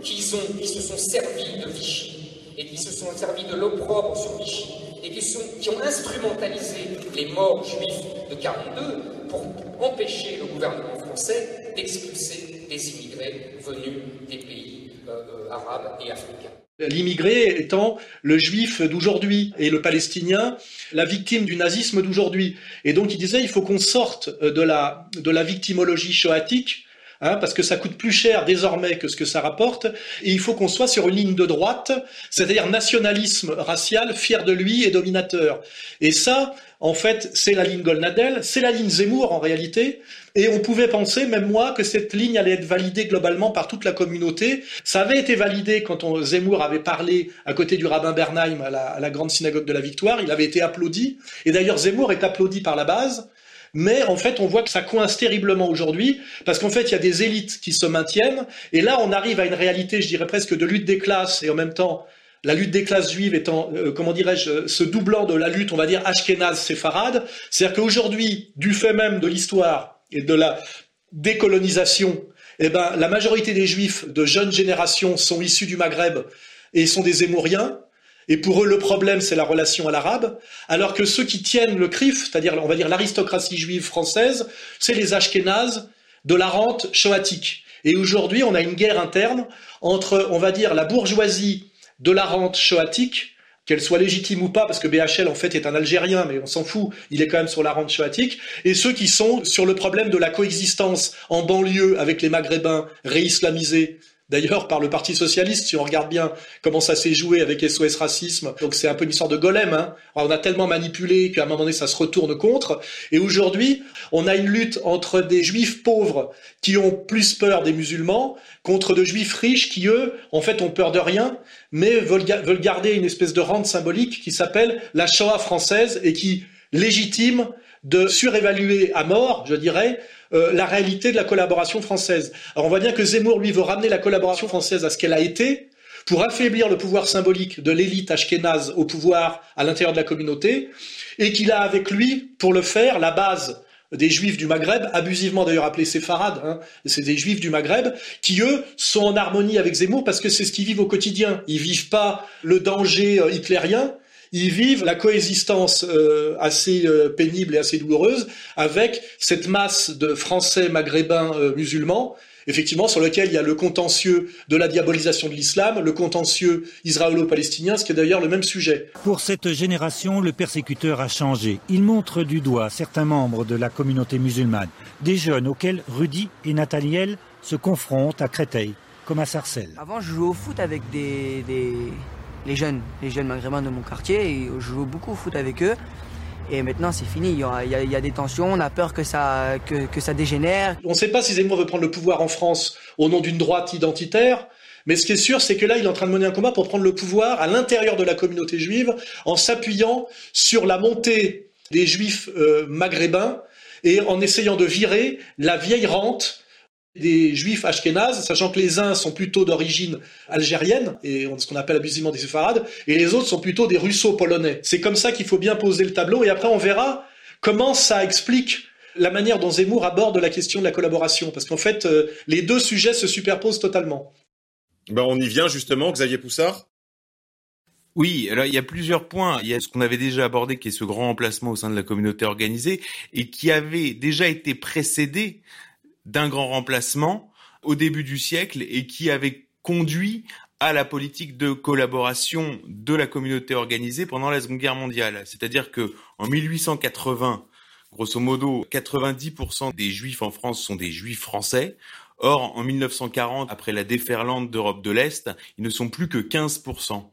qui, se sont servis de Vichy et qui se sont servis de l'opprobre sur Vichy et qui ont instrumentalisé les morts juifs de 42 pour empêcher le gouvernement français d'expulser des immigrés venus des pays euh, euh, arabes et africains. L'immigré étant le juif d'aujourd'hui et le palestinien la victime du nazisme d'aujourd'hui. Et donc il disait il faut qu'on sorte de la, de la victimologie shoatique, hein, parce que ça coûte plus cher désormais que ce que ça rapporte, et il faut qu'on soit sur une ligne de droite, c'est-à-dire nationalisme racial, fier de lui et dominateur. Et ça, en fait, c'est la ligne Golnadel, c'est la ligne Zemmour en réalité, et on pouvait penser, même moi, que cette ligne allait être validée globalement par toute la communauté. Ça avait été validé quand Zemmour avait parlé à côté du rabbin Bernheim à la, à la grande synagogue de la Victoire. Il avait été applaudi. Et d'ailleurs, Zemmour est applaudi par la base. Mais en fait, on voit que ça coince terriblement aujourd'hui, parce qu'en fait, il y a des élites qui se maintiennent. Et là, on arrive à une réalité, je dirais presque, de lutte des classes, et en même temps, la lutte des classes juives étant, euh, comment dirais-je, se doublant de la lutte, on va dire, ashkénaze-séfarade. C'est-à-dire qu'aujourd'hui, du fait même de l'histoire et de la décolonisation, eh ben, la majorité des juifs de jeunes générations sont issus du Maghreb et sont des Zémouriens. Et pour eux, le problème, c'est la relation à l'arabe, alors que ceux qui tiennent le CRIF, c'est-à-dire, on va dire, l'aristocratie juive française, c'est les Ashkénazes de la rente shoatique. Et aujourd'hui, on a une guerre interne entre, on va dire, la bourgeoisie de la rente shoatique, qu'elle soit légitime ou pas, parce que BHL en fait est un Algérien, mais on s'en fout, il est quand même sur la rente shoatique, et ceux qui sont sur le problème de la coexistence en banlieue avec les Maghrébins réislamisés, d'ailleurs par le Parti Socialiste, si on regarde bien comment ça s'est joué avec SOS Racisme, donc c'est un peu une histoire de golem, hein. On a tellement manipulé qu'à un moment donné ça se retourne contre, et aujourd'hui on a une lutte entre des juifs pauvres qui ont plus peur des musulmans, contre de juifs riches qui, eux, en fait, ont peur de rien, mais veulent, veulent garder une espèce de rente symbolique qui s'appelle la Shoah française et qui légitime de surévaluer à mort, je dirais, euh, la réalité de la collaboration française. Alors on voit bien que Zemmour, lui, veut ramener la collaboration française à ce qu'elle a été, pour affaiblir le pouvoir symbolique de l'élite ashkénaze au pouvoir à l'intérieur de la communauté, et qu'il a avec lui, pour le faire, la base des juifs du Maghreb, abusivement d'ailleurs appelés séfarades, hein, c'est des juifs du Maghreb, qui eux sont en harmonie avec Zemmour parce que c'est ce qu'ils vivent au quotidien. Ils vivent pas le danger euh, hitlérien, ils vivent la coexistence euh, assez euh, pénible et assez douloureuse avec cette masse de Français maghrébins euh, musulmans effectivement, sur lequel il y a le contentieux de la diabolisation de l'islam, le contentieux israélo-palestinien, ce qui est d'ailleurs le même sujet. Pour cette génération, le persécuteur a changé. Il montre du doigt certains membres de la communauté musulmane, des jeunes auxquels Rudy et Nathaniel se confrontent à Créteil, comme à Sarcelles. Avant, je jouais au foot avec des, des- les jeunes, les jeunes maghrébins de mon quartier, je jouais beaucoup au foot avec eux. Et maintenant, c'est fini. Il y, a, des tensions. On a peur que ça, que ça dégénère. On ne sait pas si Zemmour veut prendre le pouvoir en France au nom d'une droite identitaire, mais ce qui est sûr, c'est que là, il est en train de mener un combat pour prendre le pouvoir à l'intérieur de la communauté juive en s'appuyant sur la montée des juifs euh, maghrébins et en essayant de virer la vieille rente des juifs ashkénazes, sachant que les uns sont plutôt d'origine algérienne, et ce qu'on appelle abusivement des séfarades, et les autres sont plutôt des russo-polonais. C'est comme ça qu'il faut bien poser le tableau, et après on verra comment ça explique la manière dont Zemmour aborde la question de la collaboration, parce qu'en fait, euh, les deux sujets se superposent totalement. Ben, on y vient justement, Xavier Poussard. Oui, alors il y a plusieurs points. Il y a ce qu'on avait déjà abordé, qui est ce grand remplacement au sein de la communauté organisée, et qui avait déjà été précédé d'un grand remplacement au début du siècle, et qui avait conduit à la politique de collaboration de la communauté organisée pendant la Seconde Guerre mondiale. C'est-à-dire que en 1880, grosso modo, 90% des juifs en France sont des juifs français. Or, en 1940, après la déferlante d'Europe de l'Est, ils ne sont plus que 15%.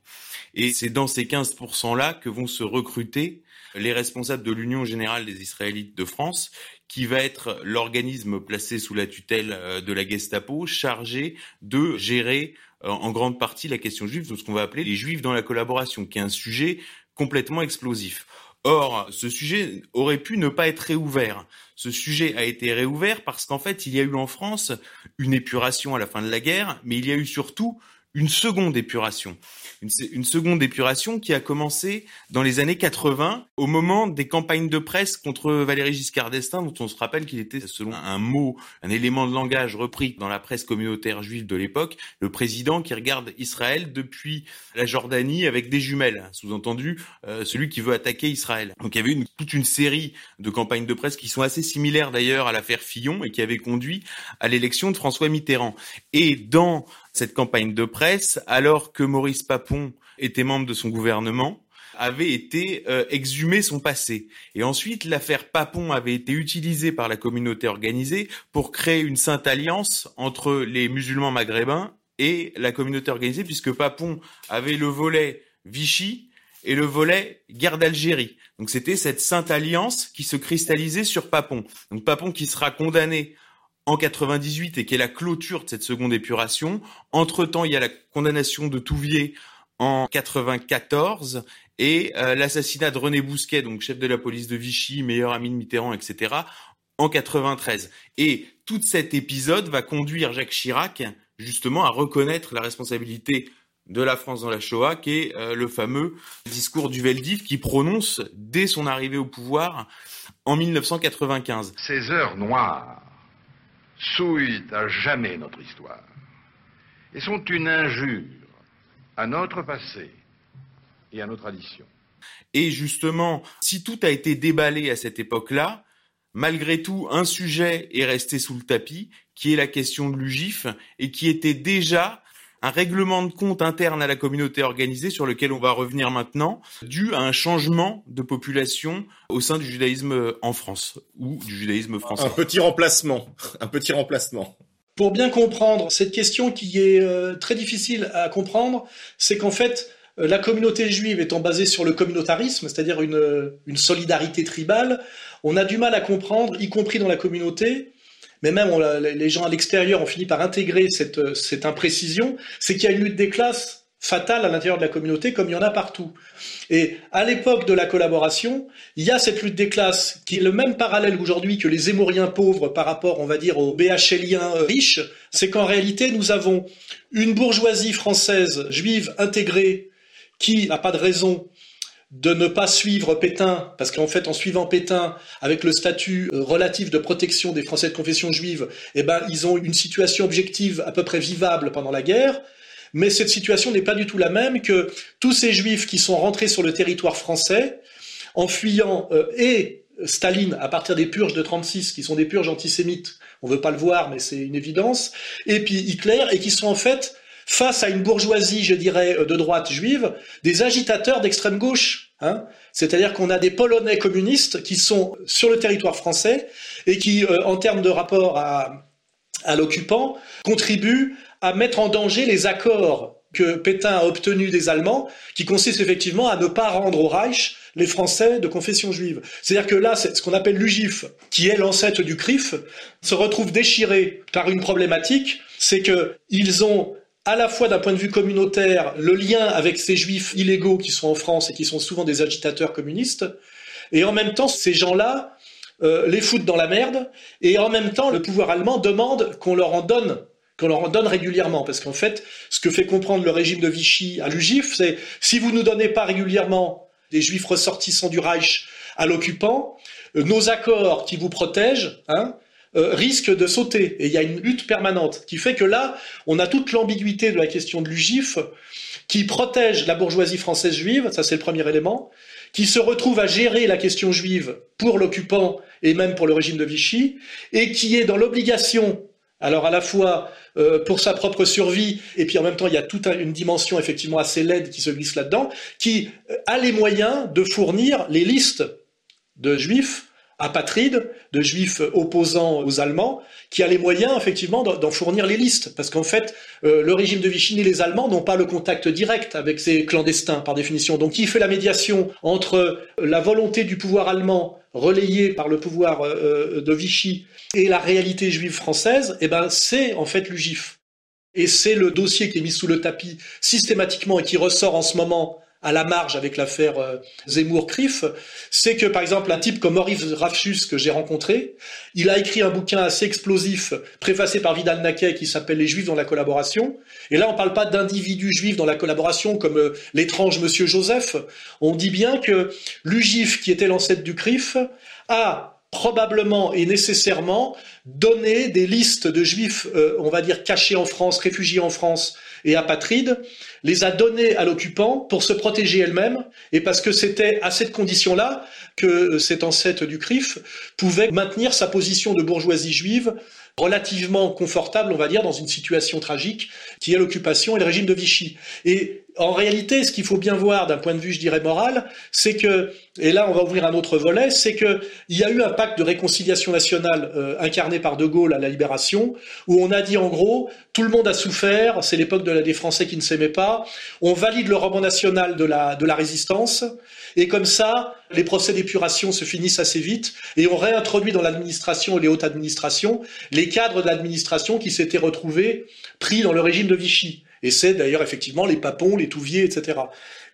Et c'est dans ces 15%-là que vont se recruter les responsables de l'Union générale des Israélites de France, qui va être l'organisme placé sous la tutelle euh, de la Gestapo, chargé de gérer euh, en grande partie la question juive, ce qu'on va appeler les juifs dans la collaboration, qui est un sujet complètement explosif. Or, ce sujet aurait pu ne pas être réouvert. Ce sujet a été réouvert parce qu'en fait, il y a eu en France une épuration à la fin de la guerre, mais il y a eu surtout une seconde épuration. Une, seconde épuration qui a commencé dans les années 80, au moment des campagnes de presse contre Valéry Giscard d'Estaing, dont on se rappelle qu'il était, selon un mot, un élément de langage repris dans la presse communautaire juive de l'époque, le président qui regarde Israël depuis la Jordanie avec des jumelles, sous-entendu euh, celui qui veut attaquer Israël. Donc il y avait une, toute une série de campagnes de presse qui sont assez similaires d'ailleurs à l'affaire Fillon et qui avaient conduit à l'élection de François Mitterrand. Et dans cette campagne de presse, alors que Maurice Papon était membre de son gouvernement, avait été euh, exhumé son passé. Et ensuite, l'affaire Papon avait été utilisée par la communauté organisée pour créer une sainte alliance entre les musulmans maghrébins et la communauté organisée, puisque Papon avait le volet Vichy et le volet guerre d'Algérie. Donc c'était cette sainte alliance qui se cristallisait sur Papon. Donc Papon qui sera condamné en 98 et qui est la clôture de cette seconde épuration. Entre-temps, il y a la condamnation de Touvier en 94 et euh, l'assassinat de René Bousquet, donc chef de la police de Vichy, meilleur ami de Mitterrand, etc., en 93. Et tout cet épisode va conduire Jacques Chirac justement à reconnaître la responsabilité de la France dans la Shoah, qui est euh, le fameux discours du Veldiv qui prononce dès son arrivée au pouvoir en 1995. Ces heures noires souillent à jamais notre histoire et sont une injure à notre passé et à nos traditions. Et justement, si tout a été déballé à cette époque-là, malgré tout, un sujet est resté sous le tapis, qui est la question de l'UGIF, et qui était déjà un règlement de compte interne à la communauté organisée sur lequel on va revenir maintenant, dû à un changement de population au sein du judaïsme en France, ou du judaïsme français. Un petit remplacement, un petit remplacement. Pour bien comprendre cette question qui est euh, très difficile à comprendre, c'est qu'en fait, euh, la communauté juive étant basée sur le communautarisme, c'est-à-dire une, une solidarité tribale, on a du mal à comprendre, y compris dans la communauté, mais même les gens à l'extérieur ont fini par intégrer cette, cette imprécision, c'est qu'il y a une lutte des classes fatale à l'intérieur de la communauté comme il y en a partout. Et à l'époque de la collaboration, il y a cette lutte des classes qui est le même parallèle aujourd'hui que les Zémouriens pauvres par rapport, on va dire, aux BHLiens riches, c'est qu'en réalité, nous avons une bourgeoisie française juive intégrée qui n'a pas de raison de ne pas suivre Pétain, parce qu'en fait, en suivant Pétain, avec le statut relatif de protection des Français de confession juive, eh ben, ils ont une situation objective à peu près vivable pendant la guerre. Mais cette situation n'est pas du tout la même que tous ces juifs qui sont rentrés sur le territoire français en fuyant euh, et Staline à partir des purges de 36, qui sont des purges antisémites. On veut pas le voir, mais c'est une évidence. Et puis Hitler, et qui sont en fait face à une bourgeoisie, je dirais, de droite juive, des agitateurs d'extrême gauche. Hein C'est-à-dire qu'on a des Polonais communistes qui sont sur le territoire français et qui, euh, en termes de rapport à, l'occupant, contribuent à mettre en danger les accords que Pétain a obtenus des Allemands, qui consistent effectivement à ne pas rendre au Reich les Français de confession juive. C'est-à-dire que là, ce qu'on appelle l'UGIF, qui est l'ancêtre du CRIF, se retrouve déchiré par une problématique, c'est qu'ils ont à la fois d'un point de vue communautaire le lien avec ces juifs illégaux qui sont en France et qui sont souvent des agitateurs communistes, et en même temps ces gens-là euh, les foutent dans la merde, et en même temps le pouvoir allemand demande qu'on leur en donne qu'on leur en donne régulièrement. Parce qu'en fait, ce que fait comprendre le régime de Vichy à l'UGIF, c'est si vous nous donnez pas régulièrement des juifs ressortissants du Reich à l'occupant, euh, nos accords qui vous protègent, hein, euh, risquent de sauter. Et il y a une lutte permanente qui fait que là, on a toute l'ambiguïté de la question de l'UGIF qui protège la bourgeoisie française juive, ça c'est le premier élément, qui se retrouve à gérer la question juive pour l'occupant et même pour le régime de Vichy, et qui est dans l'obligation alors à la fois euh, pour sa propre survie, et puis en même temps il y a toute une dimension effectivement assez laide qui se glisse là-dedans, qui euh, a les moyens de fournir les listes de juifs apatrides, de juifs opposants aux Allemands, qui a les moyens effectivement d'en fournir les listes, parce qu'en fait euh, le régime de Vichy et les Allemands n'ont pas le contact direct avec ces clandestins par définition. Donc qui fait la médiation entre la volonté du pouvoir allemand relayée par le pouvoir de Vichy et la réalité juive française, eh ben, c'est en fait l'UGIF. Et c'est le dossier qui est mis sous le tapis systématiquement et qui ressort en ce moment à la marge avec l'affaire euh, Zemmour-Crif, c'est que par exemple un type comme Maurice Rafchus que j'ai rencontré, il a écrit un bouquin assez explosif préfacé par Vidal Naquet qui s'appelle Les Juifs dans la collaboration. Et là on ne parle pas d'individus juifs dans la collaboration comme euh, l'étrange Monsieur Joseph. On dit bien que l'UGIF qui était l'ancêtre du CRIF a probablement et nécessairement donner des listes de juifs, euh, on va dire, cachés en France, réfugiés en France et apatrides, les a donnés à l'occupant pour se protéger elle-même, et parce que c'était à cette condition-là que cet ancêtre du CRIF pouvait maintenir sa position de bourgeoisie juive relativement confortable, on va dire, dans une situation tragique qui est l'occupation et le régime de Vichy. Et en réalité, ce qu'il faut bien voir d'un point de vue, je dirais, moral, c'est que, et là on va ouvrir un autre volet, c'est qu'il y a eu un pacte de réconciliation nationale euh, incarné par De Gaulle à la Libération, où on a dit en gros, tout le monde a souffert, c'est l'époque de des Français qui ne s'aimaient pas, on valide le roman national de la résistance, et comme ça, les procès d'épuration se finissent assez vite, et on réintroduit dans l'administration et les hautes administrations les cadres de l'administration qui s'étaient retrouvés pris dans le régime de Vichy. Et c'est d'ailleurs effectivement les papons, les touviers, etc.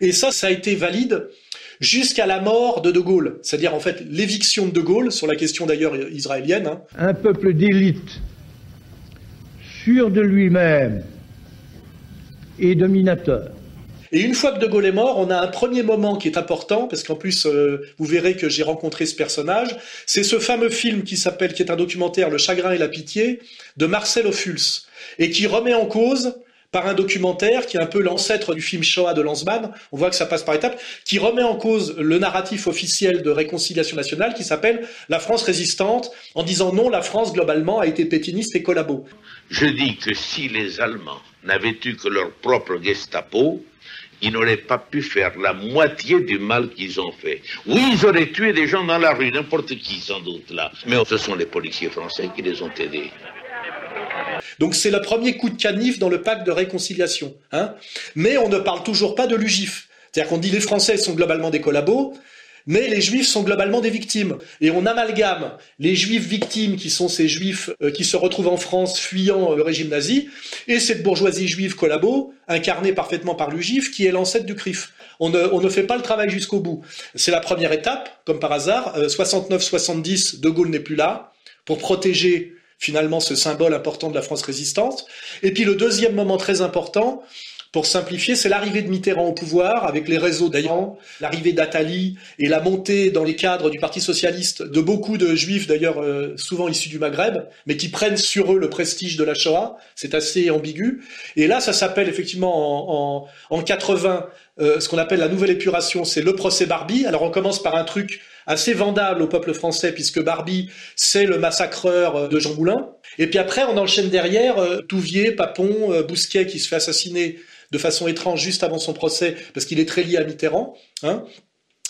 Et ça, ça a été valide jusqu'à la mort de De Gaulle, c'est-à-dire en fait l'éviction de De Gaulle, sur la question d'ailleurs israélienne. Hein. Un peuple d'élite, sûr de lui-même et dominateur. Et une fois que De Gaulle est mort, on a un premier moment qui est important, parce qu'en plus, euh, vous verrez que j'ai rencontré ce personnage. C'est ce fameux film qui s'appelle, qui est un documentaire, Le chagrin et la pitié, de Marcel Ophuls, et qui remet en cause par un documentaire qui est un peu l'ancêtre du film Shoah de Lanzmann, on voit que ça passe par étapes, qui remet en cause le narratif officiel de réconciliation nationale qui s'appelle La France résistante, en disant non, la France globalement a été pétiniste et collabo. Je dis que si les Allemands n'avaient eu que leur propre Gestapo, ils n'auraient pas pu faire la moitié du mal qu'ils ont fait. Oui, ils auraient tué des gens dans la rue, n'importe qui sans doute là. Mais ce sont les policiers français qui les ont aidés. Donc c'est le premier coup de canif dans le pacte de réconciliation. Hein mais on ne parle toujours pas de l'UGIF. C'est-à-dire qu'on dit les Français sont globalement des collabos, mais les juifs sont globalement des victimes. Et on amalgame les juifs victimes, qui sont ces juifs euh, qui se retrouvent en France fuyant le régime nazi, et cette bourgeoisie juive collabo, incarnée parfaitement par l'UGIF, qui est l'ancêtre du CRIF. On ne, on ne, fait pas le travail jusqu'au bout. C'est la première étape, comme par hasard. 69-70, euh, De Gaulle n'est plus là, pour protéger finalement ce symbole important de la France résistante. Et puis le deuxième moment très important, pour simplifier, c'est l'arrivée de Mitterrand au pouvoir avec les réseaux d'ailleurs, l'arrivée d'Atali et la montée dans les cadres du Parti socialiste de beaucoup de juifs d'ailleurs euh, souvent issus du Maghreb, mais qui prennent sur eux le prestige de la Shoah. C'est assez ambigu. Et là, ça s'appelle effectivement en, en, en 80 euh, ce qu'on appelle la nouvelle épuration, c'est le procès Barbie. Alors on commence par un truc assez vandale au peuple français, puisque Barbie, c'est le massacreur de Jean Moulin. Et puis après, on enchaîne derrière euh, Touvier, Papon, euh, Bousquet qui se fait assassiner de façon étrange juste avant son procès, parce qu'il est très lié à Mitterrand. Hein.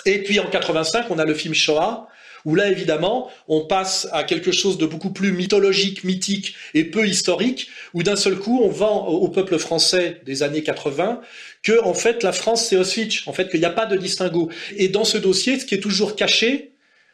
Et puis en 85, on a le film Shoah, où là, évidemment, on passe à quelque chose de beaucoup plus mythologique, mythique et peu historique, où d'un seul coup, on vend au peuple français des années 80 que, en fait, la France, c'est Auschwitz, en fait, qu'il n'y a pas de distinguo. Et dans ce dossier, ce qui est toujours caché,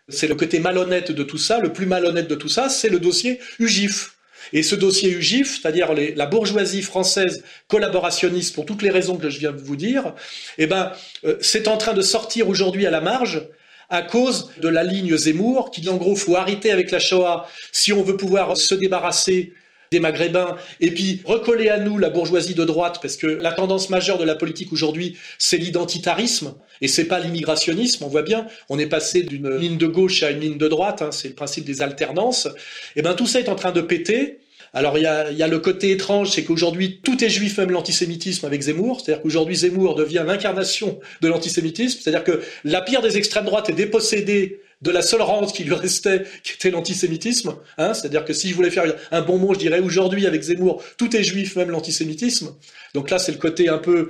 c'est le côté malhonnête de tout ça, le plus malhonnête de tout ça, c'est le dossier UGIF. Et ce dossier UGIF, c'est-à-dire la bourgeoisie française collaborationniste pour toutes les raisons que je viens de vous dire, eh ben, euh, c'est en train de sortir aujourd'hui à la marge à cause de la ligne Zemmour, qui dit en gros faut arrêter avec la Shoah si on veut pouvoir se débarrasser des Maghrébins et puis recoller à nous la bourgeoisie de droite parce que la tendance majeure de la politique aujourd'hui c'est l'identitarisme et c'est pas l'immigrationnisme on voit bien on est passé d'une ligne de gauche à une ligne de droite hein, c'est le principe des alternances et ben tout ça est en train de péter alors il y a, le côté étrange, c'est qu'aujourd'hui tout est juif, même l'antisémitisme avec Zemmour. C'est-à-dire qu'aujourd'hui Zemmour devient l'incarnation de l'antisémitisme. C'est-à-dire que la pire des extrêmes droites est dépossédée de la seule rente qui lui restait, qui était l'antisémitisme. Hein C'est-à-dire que si je voulais faire un bon mot, je dirais aujourd'hui avec Zemmour, tout est juif, même l'antisémitisme. Donc là, c'est le côté un peu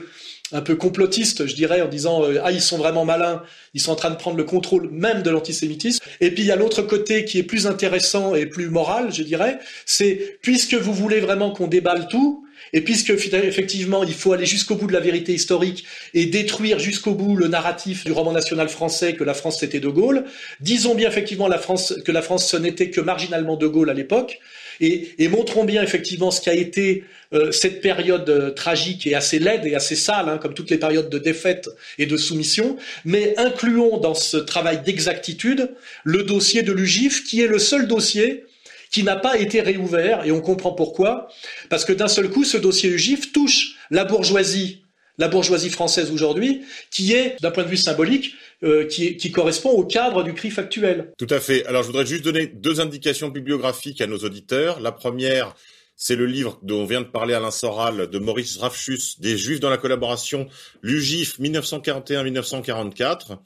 un peu complotiste, je dirais, en disant euh, ah ils sont vraiment malins, ils sont en train de prendre le contrôle même de l'antisémitisme. Et puis il y a l'autre côté qui est plus intéressant et plus moral, je dirais, c'est puisque vous voulez vraiment qu'on déballe tout, et puisque effectivement il faut aller jusqu'au bout de la vérité historique et détruire jusqu'au bout le narratif du roman national français que la France c'était De Gaulle, disons bien effectivement la France, que la France ce n'était que marginalement De Gaulle à l'époque, et, montrons bien effectivement ce qu'a été euh, cette période euh, tragique et assez laide et assez sale, hein, comme toutes les périodes de défaite et de soumission, mais incluons dans ce travail d'exactitude le dossier de l'UGIF, qui est le seul dossier qui n'a pas été réouvert, et on comprend pourquoi, parce que d'un seul coup, ce dossier UGIF touche la bourgeoisie la bourgeoisie française aujourd'hui, qui est, d'un point de vue symbolique, euh, qui, correspond au cadre du CRIF actuel. Tout à fait. Alors je voudrais juste donner deux indications bibliographiques à nos auditeurs. La première, c'est le livre dont vient de parler Alain Soral de Maurice Drafchus, Des Juifs dans la collaboration, l'UGIF 1941-1944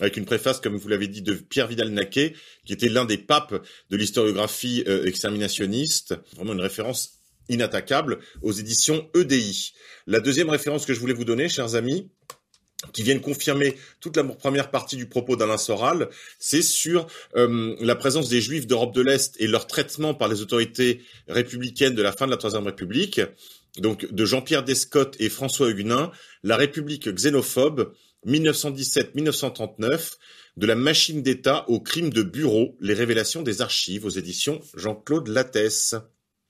avec une préface, comme vous l'avez dit, de Pierre Vidal-Naquet, qui était l'un des papes de l'historiographie euh, exterminationniste. Vraiment une référence inattaquable aux éditions EDI. La deuxième référence que je voulais vous donner, chers amis, qui viennent confirmer toute la première partie du propos d'Alain Soral, c'est sur euh, la présence des Juifs d'Europe de l'Est et leur traitement par les autorités républicaines de la fin de la Troisième République, donc de Jean-Pierre Descottes et François Huguenin, La République xénophobe, 1917-1939, de la machine d'État au crime de bureau, les révélations des archives aux éditions Jean-Claude Lattès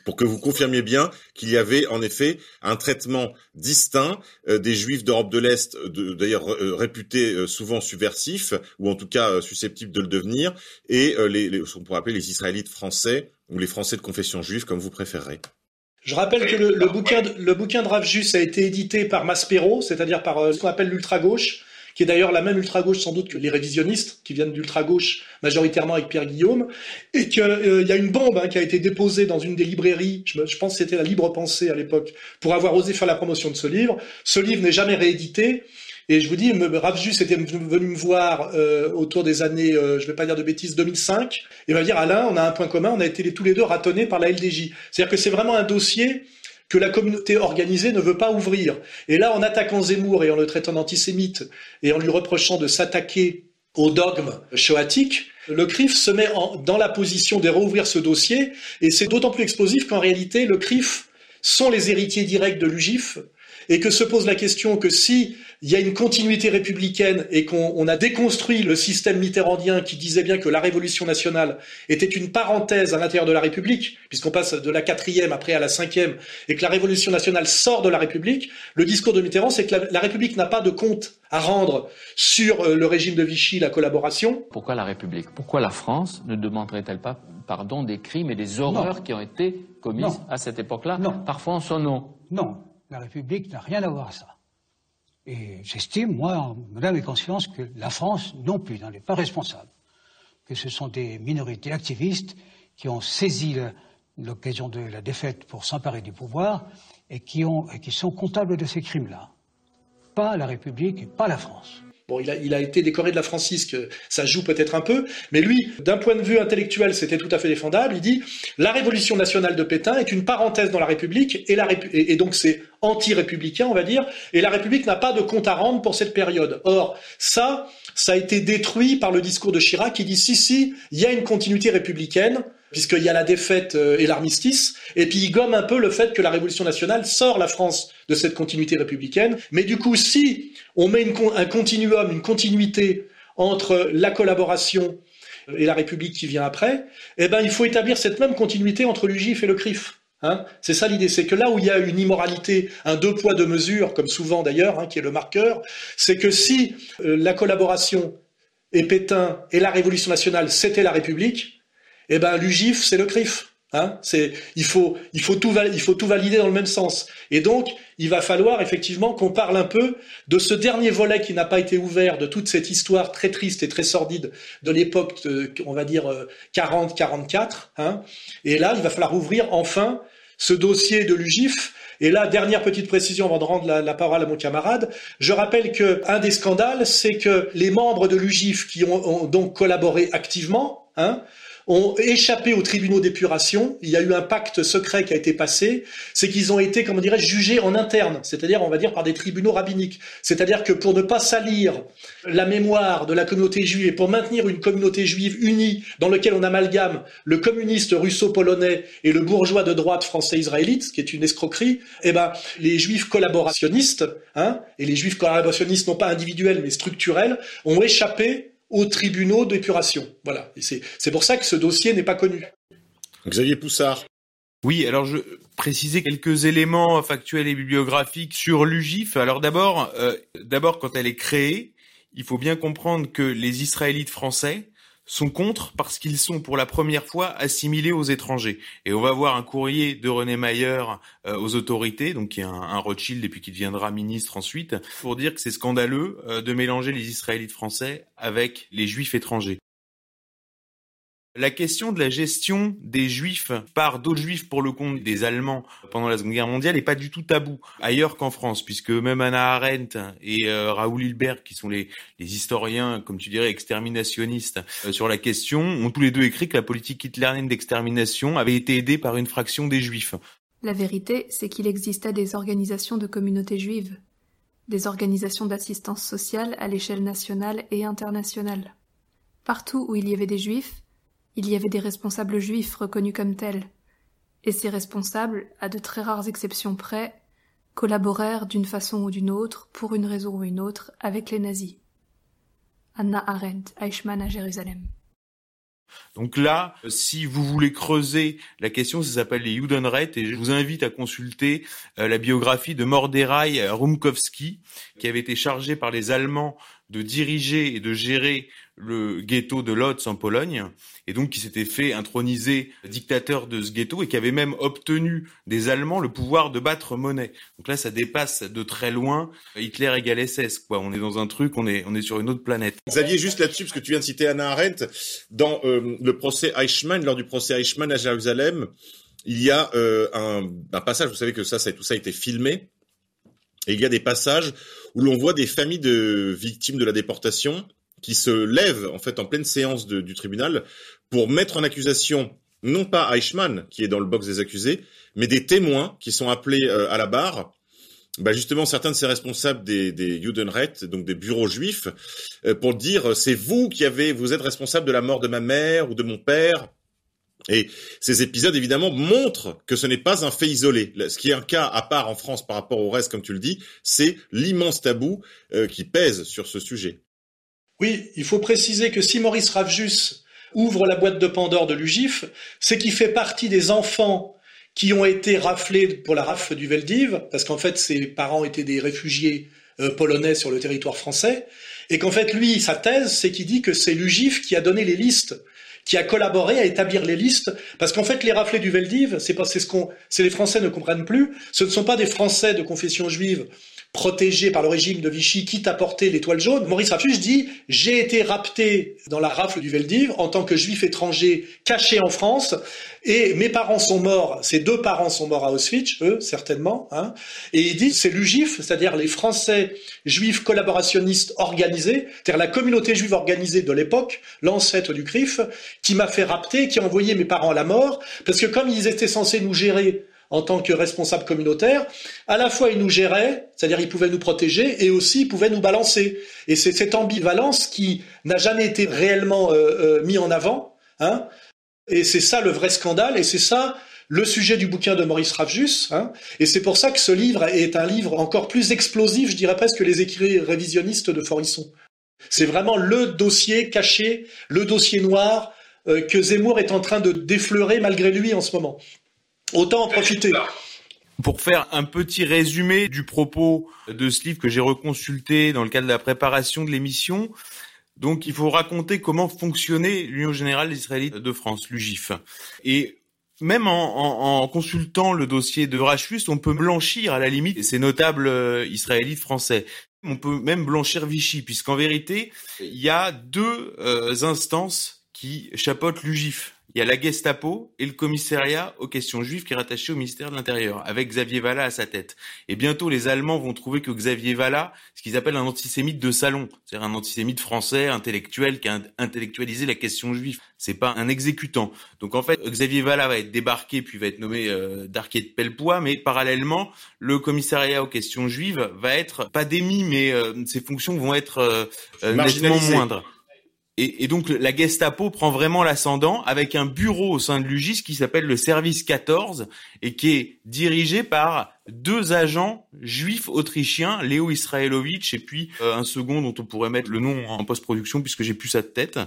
pour que vous confirmiez bien qu'il y avait en effet un traitement distinct euh, des juifs d'Europe de l'Est, d'ailleurs euh, réputés euh, souvent subversifs, ou en tout cas susceptibles de le devenir, et les, ce qu'on pourrait appeler les Israélites français, ou les Français de confession juive, comme vous préférez. Je rappelle que le, bouquin, de, le bouquin de Ravjus a été édité par Maspero, c'est-à-dire par ce qu'on appelle l'ultra-gauche, qui est d'ailleurs la même ultra-gauche sans doute que les révisionnistes, qui viennent d'ultra-gauche majoritairement avec Pierre Guillaume, et qu'il euh, y a une bombe hein, qui a été déposée dans une des librairies, je, je pense que c'était la Libre Pensée à l'époque, pour avoir osé faire la promotion de ce livre. Ce livre n'est jamais réédité, et je vous dis, Ravjus était venu me voir euh, autour des années, euh, je ne vais pas dire de bêtises, 2005, et va dire Alain, on a un point commun, on a été tous les deux ratonnés par la LDJ. C'est-à-dire que c'est vraiment un dossier que la communauté organisée ne veut pas ouvrir. Et là, en attaquant Zemmour et en le traitant d'antisémite et en lui reprochant de s'attaquer au dogme shoatique, le CRIF se met dans la position de rouvrir ce dossier, et c'est d'autant plus explosif qu'en réalité, le CRIF sont les héritiers directs de l'UGIF, et que se pose la question que si il y a une continuité républicaine et qu'on a déconstruit le système mitterrandien qui disait bien que la révolution nationale était une parenthèse à l'intérieur de la République, puisqu'on passe de la quatrième après à la cinquième, et que la révolution nationale sort de la République, le discours de Mitterrand, c'est que la, République n'a pas de compte à rendre sur euh, le régime de Vichy, la collaboration. Pourquoi la République? Pourquoi la France ne demanderait-elle pas pardon des crimes et des horreurs qui ont été commises à cette époque-là, parfois en son nom Non, la République n'a rien à voir à ça. Et j'estime, moi, madame et conscience, que la France non plus n'en est pas responsable. Que ce sont des minorités activistes qui ont saisi l'occasion de la défaite pour s'emparer du pouvoir et qui, sont comptables de ces crimes-là. Pas la République et pas la France. Bon, il a, été décoré de la Francisque, ça joue peut-être un peu, mais lui, d'un point de vue intellectuel, c'était tout à fait défendable. Il dit la révolution nationale de Pétain est une parenthèse dans la République, et, et donc c'est anti-républicain, on va dire, et la République n'a pas de compte à rendre pour cette période. Or, ça, ça a été détruit par le discours de Chirac qui dit si, si, il y a une continuité républicaine, puisqu'il y a la défaite euh, et l'armistice, et puis il gomme un peu le fait que la Révolution nationale sort la France de cette continuité républicaine. Mais du coup, si on met un continuum, une continuité entre la collaboration et la République qui vient après, eh ben, il faut établir cette même continuité entre l'UGIF et le CRIF. Hein c'est ça l'idée, c'est que là où il y a une immoralité, un deux poids deux mesures, comme souvent d'ailleurs, hein, qui est le marqueur, c'est que si euh, la collaboration et Pétain et la Révolution nationale, c'était la République, eh ben l'UGIF, c'est le CRIF. Hein c'est, il faut, il faut tout, il faut tout valider dans le même sens. Et donc, il va falloir effectivement qu'on parle un peu de ce dernier volet qui n'a pas été ouvert de toute cette histoire très triste et très sordide de l'époque, on va dire 40-44. Hein et là, il va falloir ouvrir enfin ce dossier de l'UGIF. Et là, dernière petite précision avant de rendre la, parole à mon camarade, je rappelle que un des scandales, c'est que les membres de l'UGIF qui ont, ont donc collaboré activement, hein, ont échappé aux tribunaux d'épuration. Il y a eu un pacte secret qui a été passé. C'est qu'ils ont été, comment dirais jugés en interne, c'est-à-dire, on va dire, par des tribunaux rabbiniques. C'est-à-dire que pour ne pas salir la mémoire de la communauté juive et pour maintenir une communauté juive unie dans laquelle on amalgame le communiste russo-polonais et le bourgeois de droite français-israélite, ce qui est une escroquerie, eh ben, les juifs collaborationnistes, hein, et les juifs collaborationnistes non pas individuels mais structurels, ont échappé aux tribunaux d'épuration. Voilà. Et c'est pour ça que ce dossier n'est pas connu. Xavier Poussard. Oui, alors je précisais quelques éléments factuels et bibliographiques sur l'UGIF. Alors d'abord, euh, d'abord quand elle est créée, il faut bien comprendre que les Israélites français sont contre parce qu'ils sont pour la première fois assimilés aux étrangers. Et on va voir un courrier de René Mayer euh, aux autorités, donc qui est un, Rothschild et puis qui deviendra ministre ensuite, pour dire que c'est scandaleux euh, de mélanger les Israélites français avec les Juifs étrangers. La question de la gestion des juifs par d'autres juifs pour le compte des Allemands pendant la Seconde Guerre mondiale n'est pas du tout tabou ailleurs qu'en France, puisque même Anna Arendt et euh, Raoul Hilbert, qui sont les, historiens, comme tu dirais, exterminationnistes euh, sur la question, ont tous les deux écrit que la politique hitlérienne d'extermination avait été aidée par une fraction des juifs. La vérité, c'est qu'il existait des organisations de communautés juives, des organisations d'assistance sociale à l'échelle nationale et internationale. Partout où il y avait des juifs, il y avait des responsables juifs reconnus comme tels, et ces responsables, à de très rares exceptions près, collaborèrent d'une façon ou d'une autre, pour une raison ou une autre, avec les nazis. Anna Arendt, Eichmann à Jérusalem. Donc là, si vous voulez creuser la question, ça s'appelle les Judenrecht et je vous invite à consulter euh, la biographie de Morderaï Rumkowski, qui avait été chargé par les Allemands de diriger et de gérer le ghetto de Lodz en Pologne, et donc qui s'était fait introniser dictateur de ce ghetto et qui avait même obtenu des Allemands le pouvoir de battre monnaie. Donc là, ça dépasse de très loin Hitler égale SS. Quoi. On est dans un truc, on est, on est sur une autre planète. Xavier, juste là-dessus, parce que tu viens de citer Anna Arendt, dans euh, le procès Eichmann, lors du procès Eichmann à Jérusalem, il y a euh, un, un, passage, vous savez que ça, ça, tout ça a été filmé, et il y a des passages où l'on voit des familles de victimes de la déportation qui se lèvent en fait en pleine séance du tribunal pour mettre en accusation non pas Eichmann qui est dans le box des accusés, mais des témoins qui sont appelés euh, à la barre. Bah justement, certains de ces responsables des, des donc des bureaux juifs, euh, pour dire c'est vous qui avez, vous êtes responsable de la mort de ma mère ou de mon père. Et ces épisodes, évidemment, montrent que ce n'est pas un fait isolé. Ce qui est un cas à part en France par rapport au reste, comme tu le dis, c'est l'immense tabou euh, qui pèse sur ce sujet. Oui, il faut préciser que si Maurice Ravjus ouvre la boîte de Pandore de l'UGIF, c'est qu'il fait partie des enfants qui ont été raflés pour la rafle du Veldiv, parce qu'en fait ses parents étaient des réfugiés euh, polonais sur le territoire français, et qu'en fait lui, sa thèse, c'est qu'il dit que c'est l'UGIF qui a donné les listes qui a collaboré à établir les listes, parce qu'en fait, les raflés du Veldiv, c'est ce qu'on, c'est les Français ne comprennent plus. Ce ne sont pas des Français de confession juive protégé par le régime de Vichy, quitte à porter l'étoile jaune. Maurice Rafus dit J'ai été rapté dans la rafle du Veldiv en tant que juif étranger caché en France, et mes parents sont morts, ses deux parents sont morts à Auschwitz, eux, certainement. Hein, et il dit C'est l'UGIF, c'est-à-dire les Français juifs collaborationnistes organisés, c'est-à-dire la communauté juive organisée de l'époque, l'ancêtre du CRIF, qui m'a fait rapter, qui a envoyé mes parents à la mort, parce que comme ils étaient censés nous gérer en tant que responsable communautaire, à la fois il nous gérait, c'est-à-dire il pouvait nous protéger, et aussi il pouvait nous balancer. Et c'est cette ambivalence qui n'a jamais été réellement euh, euh, mis en avant. Hein et c'est ça le vrai scandale, et c'est ça le sujet du bouquin de Maurice Ravjus. Hein et c'est pour ça que ce livre est un livre encore plus explosif, je dirais presque, que les écrits révisionnistes de Forisson. C'est vraiment le dossier caché, le dossier noir euh, que Zemmour est en train de défleurer malgré lui en ce moment. Autant en profiter. Pour faire un petit résumé du propos de ce livre que j'ai reconsulté dans le cadre de la préparation de l'émission, donc il faut raconter comment fonctionnait l'Union générale israélite de France, l'UGIF. Et même en, consultant le dossier de Rachus, on peut blanchir à la limite ces notables euh, israélites français. On peut même blanchir Vichy, puisqu'en vérité, il y a deux euh, instances qui chapeautent l'UGIF. Il y a la Gestapo et le commissariat aux questions juives qui est rattaché au ministère de l'Intérieur, avec Xavier Vallat à sa tête. Et bientôt, les Allemands vont trouver que Xavier Vallat, ce qu'ils appellent un antisémite de salon, c'est-à-dire un antisémite français, intellectuel, qui a intellectualisé la question juive. C'est pas un exécutant. Donc en fait, Xavier Vallat va être débarqué puis va être nommé euh, d'arquet de Pellepoix, mais parallèlement, le commissariat aux questions juives va être pas démis, mais euh, ses fonctions vont être euh, euh nettement moindres. Et, donc la Gestapo prend vraiment l'ascendant avec un bureau au sein de l'UGIS qui s'appelle le Service 14 et qui est dirigé par deux agents juifs autrichiens, Léo Israelovitch et puis euh, un second dont on pourrait mettre le nom en post-production puisque j'ai plus sa tête.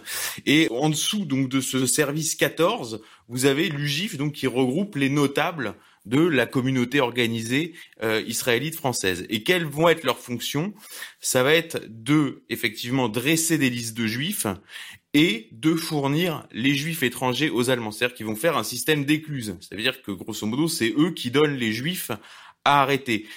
Et en dessous donc de ce Service 14, vous avez l'UGIF donc qui regroupe les notables de la communauté organisée euh, israélite française. Et quelles vont être leurs fonctions? Ça va être de, effectivement, dresser des listes de juifs et de fournir les juifs étrangers aux Allemands. C'est-à-dire qu'ils vont faire un système d'écluse. Ça veut dire que, grosso modo, c'est eux qui donnent les juifs à arrêter.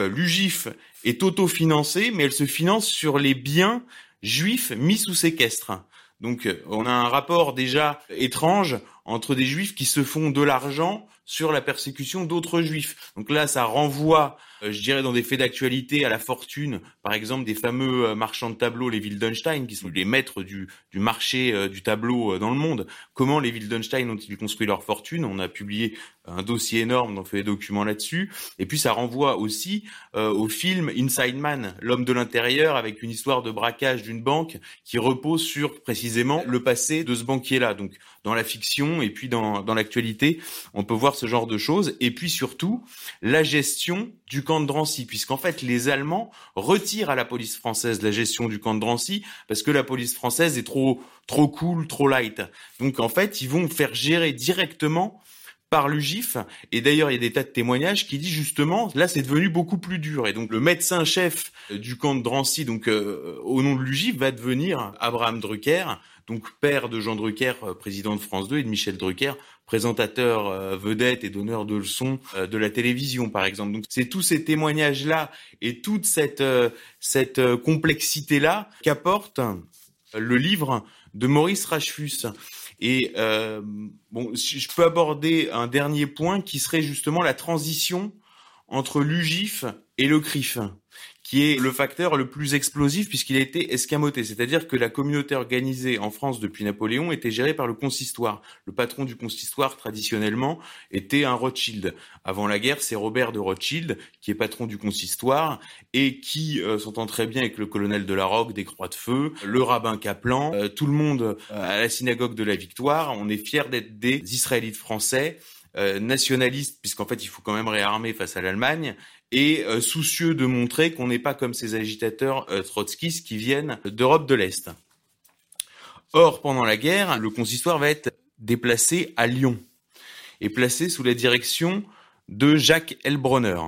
Euh, L'UGIF est autofinancé, mais elle se finance sur les biens juifs mis sous séquestre. Donc on a un rapport déjà étrange entre des juifs qui se font de l'argent sur la persécution d'autres juifs. Donc là, ça renvoie, je dirais, dans des faits d'actualité à la fortune, par exemple, des fameux euh, marchands de tableaux, les Wildenstein, qui sont les maîtres du, du marché euh, du tableau dans le monde. Comment les Wildenstein ont-ils construit leur fortune? On a publié un dossier énorme, on fait des documents là-dessus. Et puis ça renvoie aussi au film Inside Man, l'homme de l'intérieur, avec une histoire de braquage d'une banque qui repose sur précisément le passé de ce banquier-là. Donc dans la fiction et puis dans, dans l'actualité, on peut voir ce genre de choses. Et puis surtout, la gestion du camp de Drancy, puisqu'en fait, les Allemands retirent à la police française la gestion du camp de Drancy parce que la police française est trop, trop cool, trop light. Donc en fait, ils vont faire gérer directement par l'UGIF. Et d'ailleurs, il y a des tas de témoignages qui disent justement, là, c'est devenu beaucoup plus dur. Et donc, le médecin-chef du camp de Drancy, donc euh, au nom de l'UGIF, va devenir Abraham Drucker, donc père de Jean Drucker, euh, président de France 2, et de Michel Drucker, présentateur euh, vedette et donneur de leçons euh, de la télévision, par exemple. Donc c'est tous ces témoignages-là et toute cette, cette complexité-là qu'apporte le livre de Maurice Rachfus. Et bon, je peux aborder un dernier point qui serait justement la transition entre l'UGIF et le CRIF qui est le facteur le plus explosif puisqu'il a été escamoté. C'est-à-dire que la communauté organisée en France depuis Napoléon était gérée par le consistoire. Le patron du consistoire, traditionnellement, était un Rothschild. Avant la guerre, c'est Robert de Rothschild qui est patron du consistoire et qui euh, s'entend très bien avec le colonel de la Roque des Croix de Feu, le rabbin Kaplan, euh, tout le monde euh, à la synagogue de la Victoire. On est fiers d'être des Israélites français nationalistes, puisqu'en fait il faut quand même réarmer face à l'Allemagne, et euh, soucieux de montrer qu'on n'est pas comme ces agitateurs euh, trotskistes qui viennent d'Europe de l'Est. Or, pendant la guerre, le consistoire va être déplacé à Lyon et placé sous la direction de Jacques Elbronner.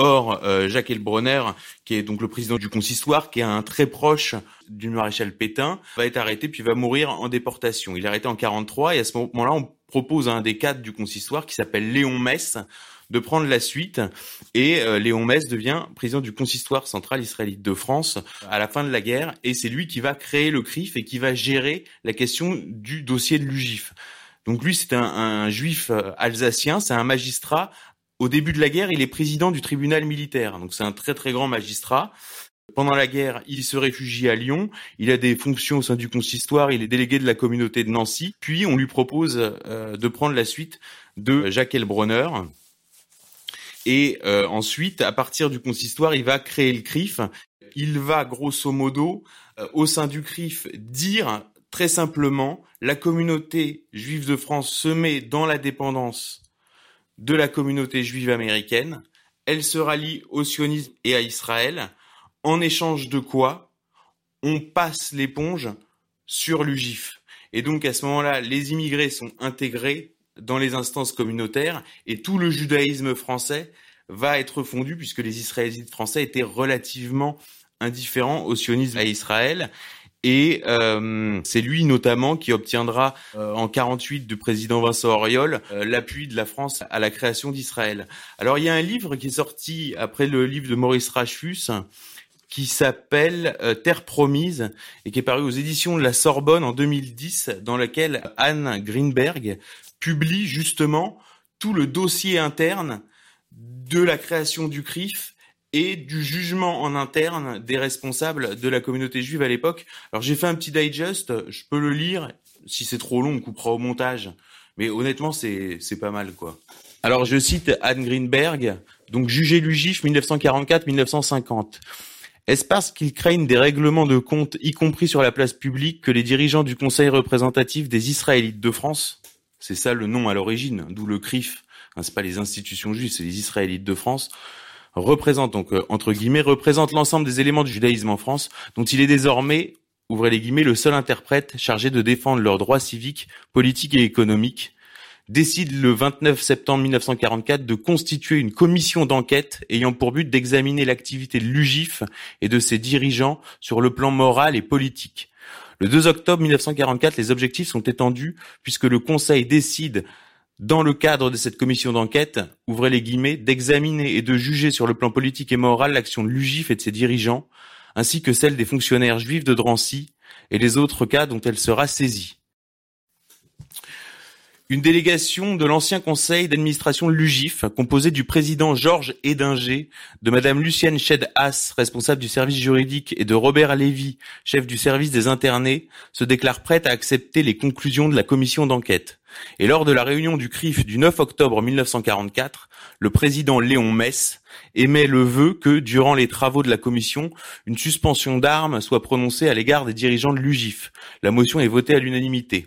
Or, euh, Jacques Elbronner, qui est donc le président du consistoire, qui est un très proche du maréchal Pétain, va être arrêté puis va mourir en déportation. Il est arrêté en 43 et à ce moment-là, on propose à un des cadres du consistoire qui s'appelle Léon Mess de prendre la suite et euh, Léon Metz devient président du consistoire central israélite de France à la fin de la guerre et c'est lui qui va créer le CRIF et qui va gérer la question du dossier de l'UGIF. Donc lui, c'est un, un, juif euh, alsacien, c'est un magistrat. Au début de la guerre, il est président du tribunal militaire, donc c'est un très très grand magistrat. Pendant la guerre, il se réfugie à Lyon. Il a des fonctions au sein du consistoire. Il est délégué de la communauté de Nancy. Puis, on lui propose euh, de prendre la suite de Jacques Elbronner. Et euh, ensuite, à partir du consistoire, il va créer le CRIF. Il va, grosso modo, euh, au sein du CRIF, dire très simplement, la communauté juive de France se met dans la dépendance de la communauté juive américaine. Elle se rallie au sionisme et à Israël en échange de quoi on passe l'éponge sur l'UGIF. Et donc à ce moment-là, les immigrés sont intégrés dans les instances communautaires et tout le judaïsme français va être fondu puisque les Israélites français étaient relativement indifférents au sionisme à Israël. Et euh, c'est lui notamment qui obtiendra euh, en 48 du président Vincent Auriol euh, l'appui de la France à la création d'Israël. Alors il y a un livre qui est sorti après le livre de Maurice Rachfus qui s'appelle euh, Terre promise et qui est paru aux éditions de la Sorbonne en 2010, dans lequel Anne Greenberg publie justement tout le dossier interne de la création du CRIF et du jugement en interne des responsables de la communauté juive à l'époque. Alors j'ai fait un petit digest, je peux le lire. Si c'est trop long, on coupera au montage. Mais honnêtement, c'est pas mal quoi. Alors je cite Anne Greenberg, donc jugé l'UGIF 1944-1950. Est-ce parce qu'ils craignent des règlements de compte, y compris sur la place publique, que les dirigeants du Conseil représentatif des Israélites de France, c'est ça le nom à l'origine, d'où le CRIF, hein, c'est pas les institutions juives, c'est les Israélites de France, représentent donc euh, entre guillemets représentent l'ensemble des éléments du judaïsme en France, dont il est désormais ouvrez les guillemets le seul interprète chargé de défendre leurs droits civiques, politiques et économiques, décide le 29 septembre 1944 de constituer une commission d'enquête ayant pour but d'examiner l'activité de l'UGIF et de ses dirigeants sur le plan moral et politique. Le 2 octobre 1944, les objectifs sont étendus puisque le Conseil décide dans le cadre de cette commission d'enquête, ouvrez les guillemets, d'examiner et de juger sur le plan politique et moral l'action de l'UGIF et de ses dirigeants, ainsi que celle des fonctionnaires juifs de Drancy et les autres cas dont elle sera saisie une délégation de l'ancien conseil d'administration de l'UGIF, composée du président Georges Edinger, de madame Lucienne Sched-Haas, responsable du service juridique, et de Robert Lévy, chef du service des internés, se déclare prête à accepter les conclusions de la commission d'enquête. Et lors de la réunion du CRIF du 9 octobre 1944, le président Léon Mess émet le vœu que, durant les travaux de la commission, une suspension d'armes soit prononcée à l'égard des dirigeants de l'UGIF. La motion est votée à l'unanimité.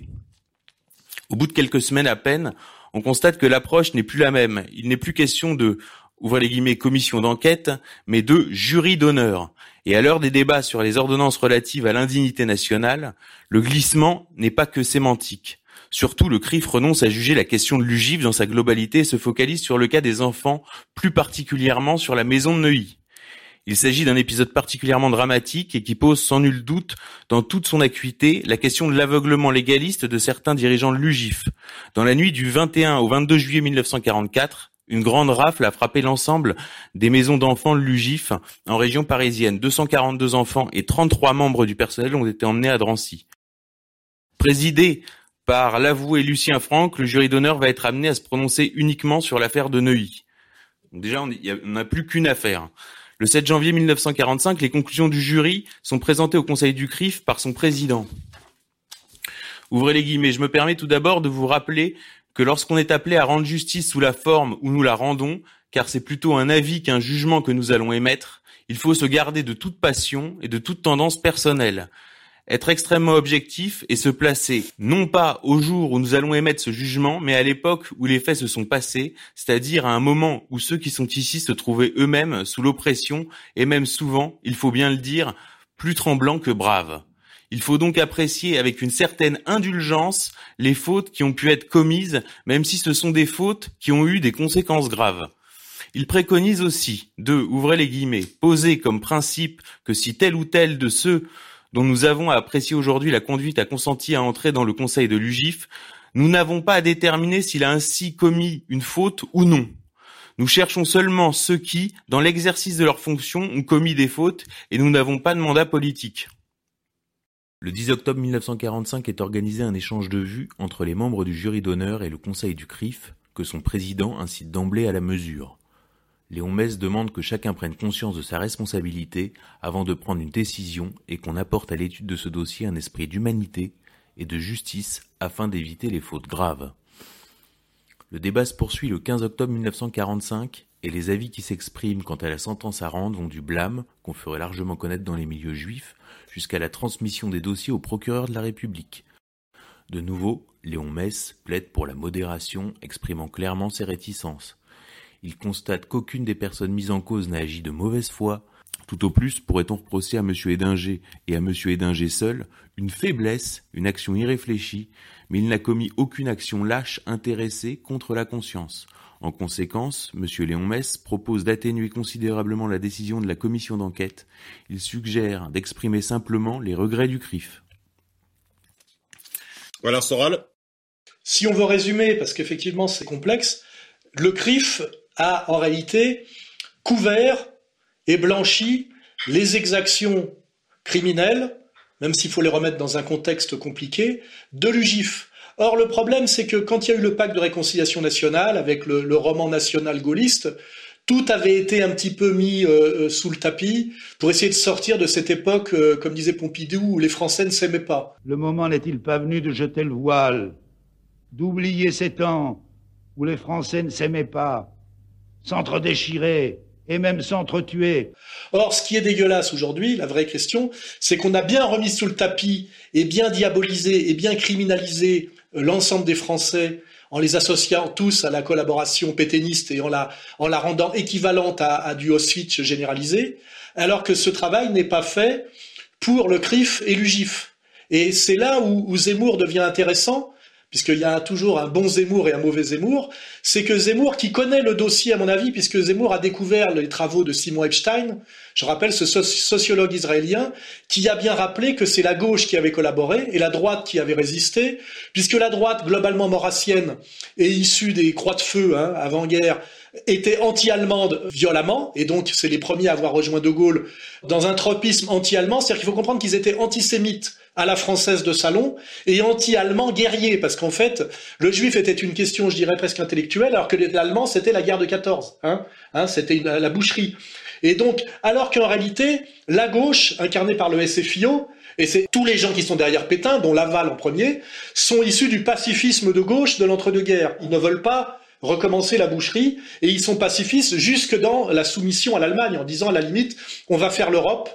Au bout de quelques semaines à peine, on constate que l'approche n'est plus la même. Il n'est plus question de les guillemets commission d'enquête, mais de jury d'honneur. Et à l'heure des débats sur les ordonnances relatives à l'indignité nationale, le glissement n'est pas que sémantique. Surtout, le CRIF renonce à juger la question de l'UGIF dans sa globalité et se focalise sur le cas des enfants, plus particulièrement sur la maison de Neuilly. Il s'agit d'un épisode particulièrement dramatique et qui pose sans nul doute, dans toute son acuité, la question de l'aveuglement légaliste de certains dirigeants l'UGIF. Dans la nuit du 21 au 22 juillet 1944, une grande rafle a frappé l'ensemble des maisons d'enfants de l'UGIF en région parisienne. 242 enfants et 33 membres du personnel ont été emmenés à Drancy. Présidé par l'avoué Lucien Franck, le jury d'honneur va être amené à se prononcer uniquement sur l'affaire de Neuilly. déjà, on n'a plus qu'une affaire. Le 7 janvier 1945, les conclusions du jury sont présentées au Conseil du CRIF par son président. Ouvrez les guillemets. Je me permets tout d'abord de vous rappeler que lorsqu'on est appelé à rendre justice sous la forme où nous la rendons, car c'est plutôt un avis qu'un jugement que nous allons émettre, il faut se garder de toute passion et de toute tendance personnelle être extrêmement objectif et se placer non pas au jour où nous allons émettre ce jugement, mais à l'époque où les faits se sont passés, c'est-à-dire à un moment où ceux qui sont ici se trouvaient eux-mêmes sous l'oppression et même souvent, il faut bien le dire, plus tremblants que braves. Il faut donc apprécier avec une certaine indulgence les fautes qui ont pu être commises, même si ce sont des fautes qui ont eu des conséquences graves. Il préconise aussi de, ouvrez les guillemets, poser comme principe que si tel ou tel de ceux dont nous avons à apprécier aujourd'hui la conduite a consenti à entrer dans le conseil de l'UGIF, nous n'avons pas à déterminer s'il a ainsi commis une faute ou non. Nous cherchons seulement ceux qui, dans l'exercice de leurs fonctions, ont commis des fautes et nous n'avons pas de mandat politique. Le 10 octobre 1945 est organisé un échange de vues entre les membres du jury d'honneur et le conseil du CRIF, que son président incite d'emblée à la mesure. Léon Mess demande que chacun prenne conscience de sa responsabilité avant de prendre une décision et qu'on apporte à l'étude de ce dossier un esprit d'humanité et de justice afin d'éviter les fautes graves. Le débat se poursuit le 15 octobre 1945 et les avis qui s'expriment quant à la sentence à rendre vont du blâme, qu'on ferait largement connaître dans les milieux juifs, jusqu'à la transmission des dossiers au procureur de la République. De nouveau, Léon Mess plaide pour la modération, exprimant clairement ses réticences. Il constate qu'aucune des personnes mises en cause n'a agi de mauvaise foi. Tout au plus pourrait-on reprocher à M. Edinger et à M. Edinger seul une faiblesse, une action irréfléchie, mais il n'a commis aucune action lâche intéressée contre la conscience. En conséquence, M. Léon Mess propose d'atténuer considérablement la décision de la commission d'enquête. Il suggère d'exprimer simplement les regrets du CRIF. Voilà, Soral. Si on veut résumer, parce qu'effectivement c'est complexe, le CRIF a en réalité couvert et blanchi les exactions criminelles, même s'il faut les remettre dans un contexte compliqué, de l'UGIF. Or, le problème, c'est que quand il y a eu le pacte de réconciliation nationale avec le, roman national gaulliste, tout avait été un petit peu mis euh, euh, sous le tapis pour essayer de sortir de cette époque, euh, comme disait Pompidou, où les Français ne s'aimaient pas. Le moment n'est-il pas venu de jeter le voile, d'oublier ces temps où les Français ne s'aimaient pas, s'entre-déchiraient et même s'entretuer. Or, ce qui est dégueulasse aujourd'hui, la vraie question, c'est qu'on a bien remis sous le tapis et bien diabolisé et bien criminalisé l'ensemble des Français en les associant tous à la collaboration pétainiste et en la, en la rendant équivalente à, à du Auschwitz généralisé, alors que ce travail n'est pas fait pour le CRIF et l'UGIF. Et c'est là où, où Zemmour devient intéressant, puisqu'il y a toujours un bon Zemmour et un mauvais Zemmour, c'est que Zemmour, qui connaît le dossier à mon avis, puisque Zemmour a découvert les travaux de Simon Epstein, je rappelle ce sociologue israélien, qui a bien rappelé que c'est la gauche qui avait collaboré et la droite qui avait résisté, puisque la droite, globalement maurassienne et issue des croix de feu hein, avant-guerre, était anti-allemande violemment, et donc c'est les premiers à avoir rejoint De Gaulle dans un tropisme anti-allemand, c'est-à-dire qu'il faut comprendre qu'ils étaient antisémites à la française de salon et anti-allemand guerrier, parce qu'en fait, le juif était une question, je dirais, presque intellectuelle, alors que l'allemand, c'était la guerre de 14, hein, hein c'était la boucherie. Et donc, alors qu'en réalité, la gauche, incarnée par le SFIO, et c'est tous les gens qui sont derrière Pétain, dont Laval en premier, sont issus du pacifisme de gauche de l'entre-deux-guerres. Ils ne veulent pas recommencer la boucherie et ils sont pacifistes jusque dans la soumission à l'Allemagne en disant à la limite on va faire l'Europe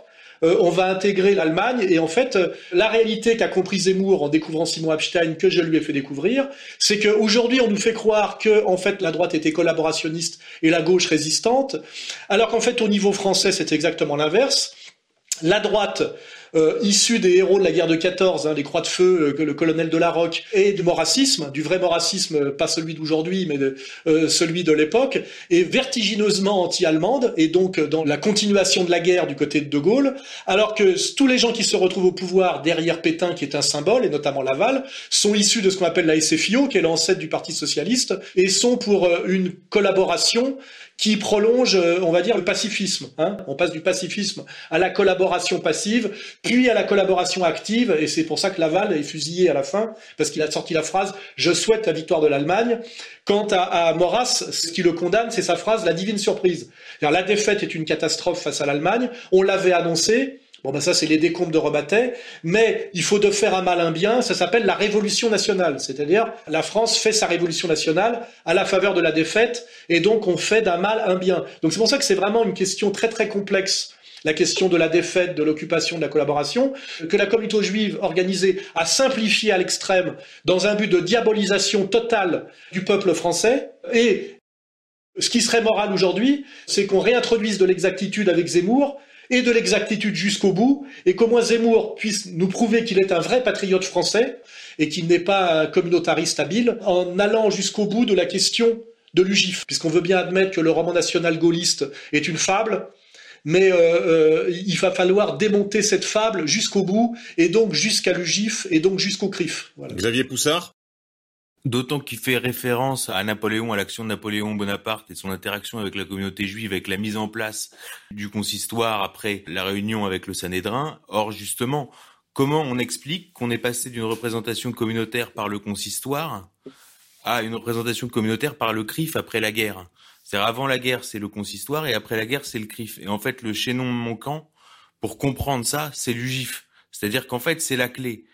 euh, on va intégrer l'Allemagne. Et en fait, euh, la réalité qu'a compris Zemmour en découvrant Simon Epstein, que je lui ai fait découvrir, c'est qu'aujourd'hui, on nous fait croire que, en fait, la droite était collaborationniste et la gauche résistante, alors qu'en fait, au niveau français, c'est exactement l'inverse. La droite euh, issus des héros de la guerre de 14, hein, les croix de feu, euh, le colonel de la Roque, et du moracisme, du vrai moracisme, euh, pas celui d'aujourd'hui, mais de, celui de l'époque, est vertigineusement anti-allemande, et donc dans la continuation de la guerre du côté de De Gaulle, alors que tous les gens qui se retrouvent au pouvoir derrière Pétain, qui est un symbole, et notamment Laval, sont issus de ce qu'on appelle la SFIO, qui est l'ancêtre du Parti socialiste, et sont pour une collaboration qui prolonge, on va dire, le pacifisme. Hein. On passe du pacifisme à la collaboration passive, puis à la collaboration active, et c'est pour ça que Laval est fusillé à la fin, parce qu'il a sorti la phrase « Je souhaite la victoire de l'Allemagne ». Quant à, à, Maurras, ce qui le condamne, c'est sa phrase « La divine surprise ». La défaite est une catastrophe face à l'Allemagne, on l'avait annoncé, Bon, ben ça, c'est les décombres de Rebattet. Mais il faut de faire un mal un bien. Ça s'appelle la révolution nationale. C'est-à-dire, la France fait sa révolution nationale à la faveur de la défaite. Et donc, on fait d'un mal un bien. Donc, c'est pour ça que c'est vraiment une question très, très complexe la question de la défaite, de l'occupation, de la collaboration, que la communauté juive organisée a simplifié à l'extrême dans un but de diabolisation totale du peuple français. Et ce qui serait moral aujourd'hui, c'est qu'on réintroduise de l'exactitude avec Zemmour et de l'exactitude jusqu'au bout, et qu'au moins Zemmour puisse nous prouver qu'il est un vrai patriote français et qu'il n'est pas un communautariste habile, en allant jusqu'au bout de la question de l'UGIF, puisqu'on veut bien admettre que le roman national gaulliste est une fable, mais euh, euh, il va falloir démonter cette fable jusqu'au bout, et donc jusqu'à l'UGIF, et donc jusqu'au CRIF. Xavier Poussard? D'autant qu'il fait référence à Napoléon, à l'action de Napoléon Bonaparte et son interaction avec la communauté juive, avec la mise en place du consistoire après la réunion avec le Sanhédrin. Or, justement, comment on explique qu'on est passé d'une représentation communautaire par le consistoire à une représentation communautaire par le CRIF après la guerre? C'est-à-dire avant la guerre, c'est le consistoire et après la guerre, c'est le CRIF. Et en fait, le chaînon manquant, pour comprendre ça, c'est l'UGIF. C'est-à-dire qu'en fait, c'est la clé.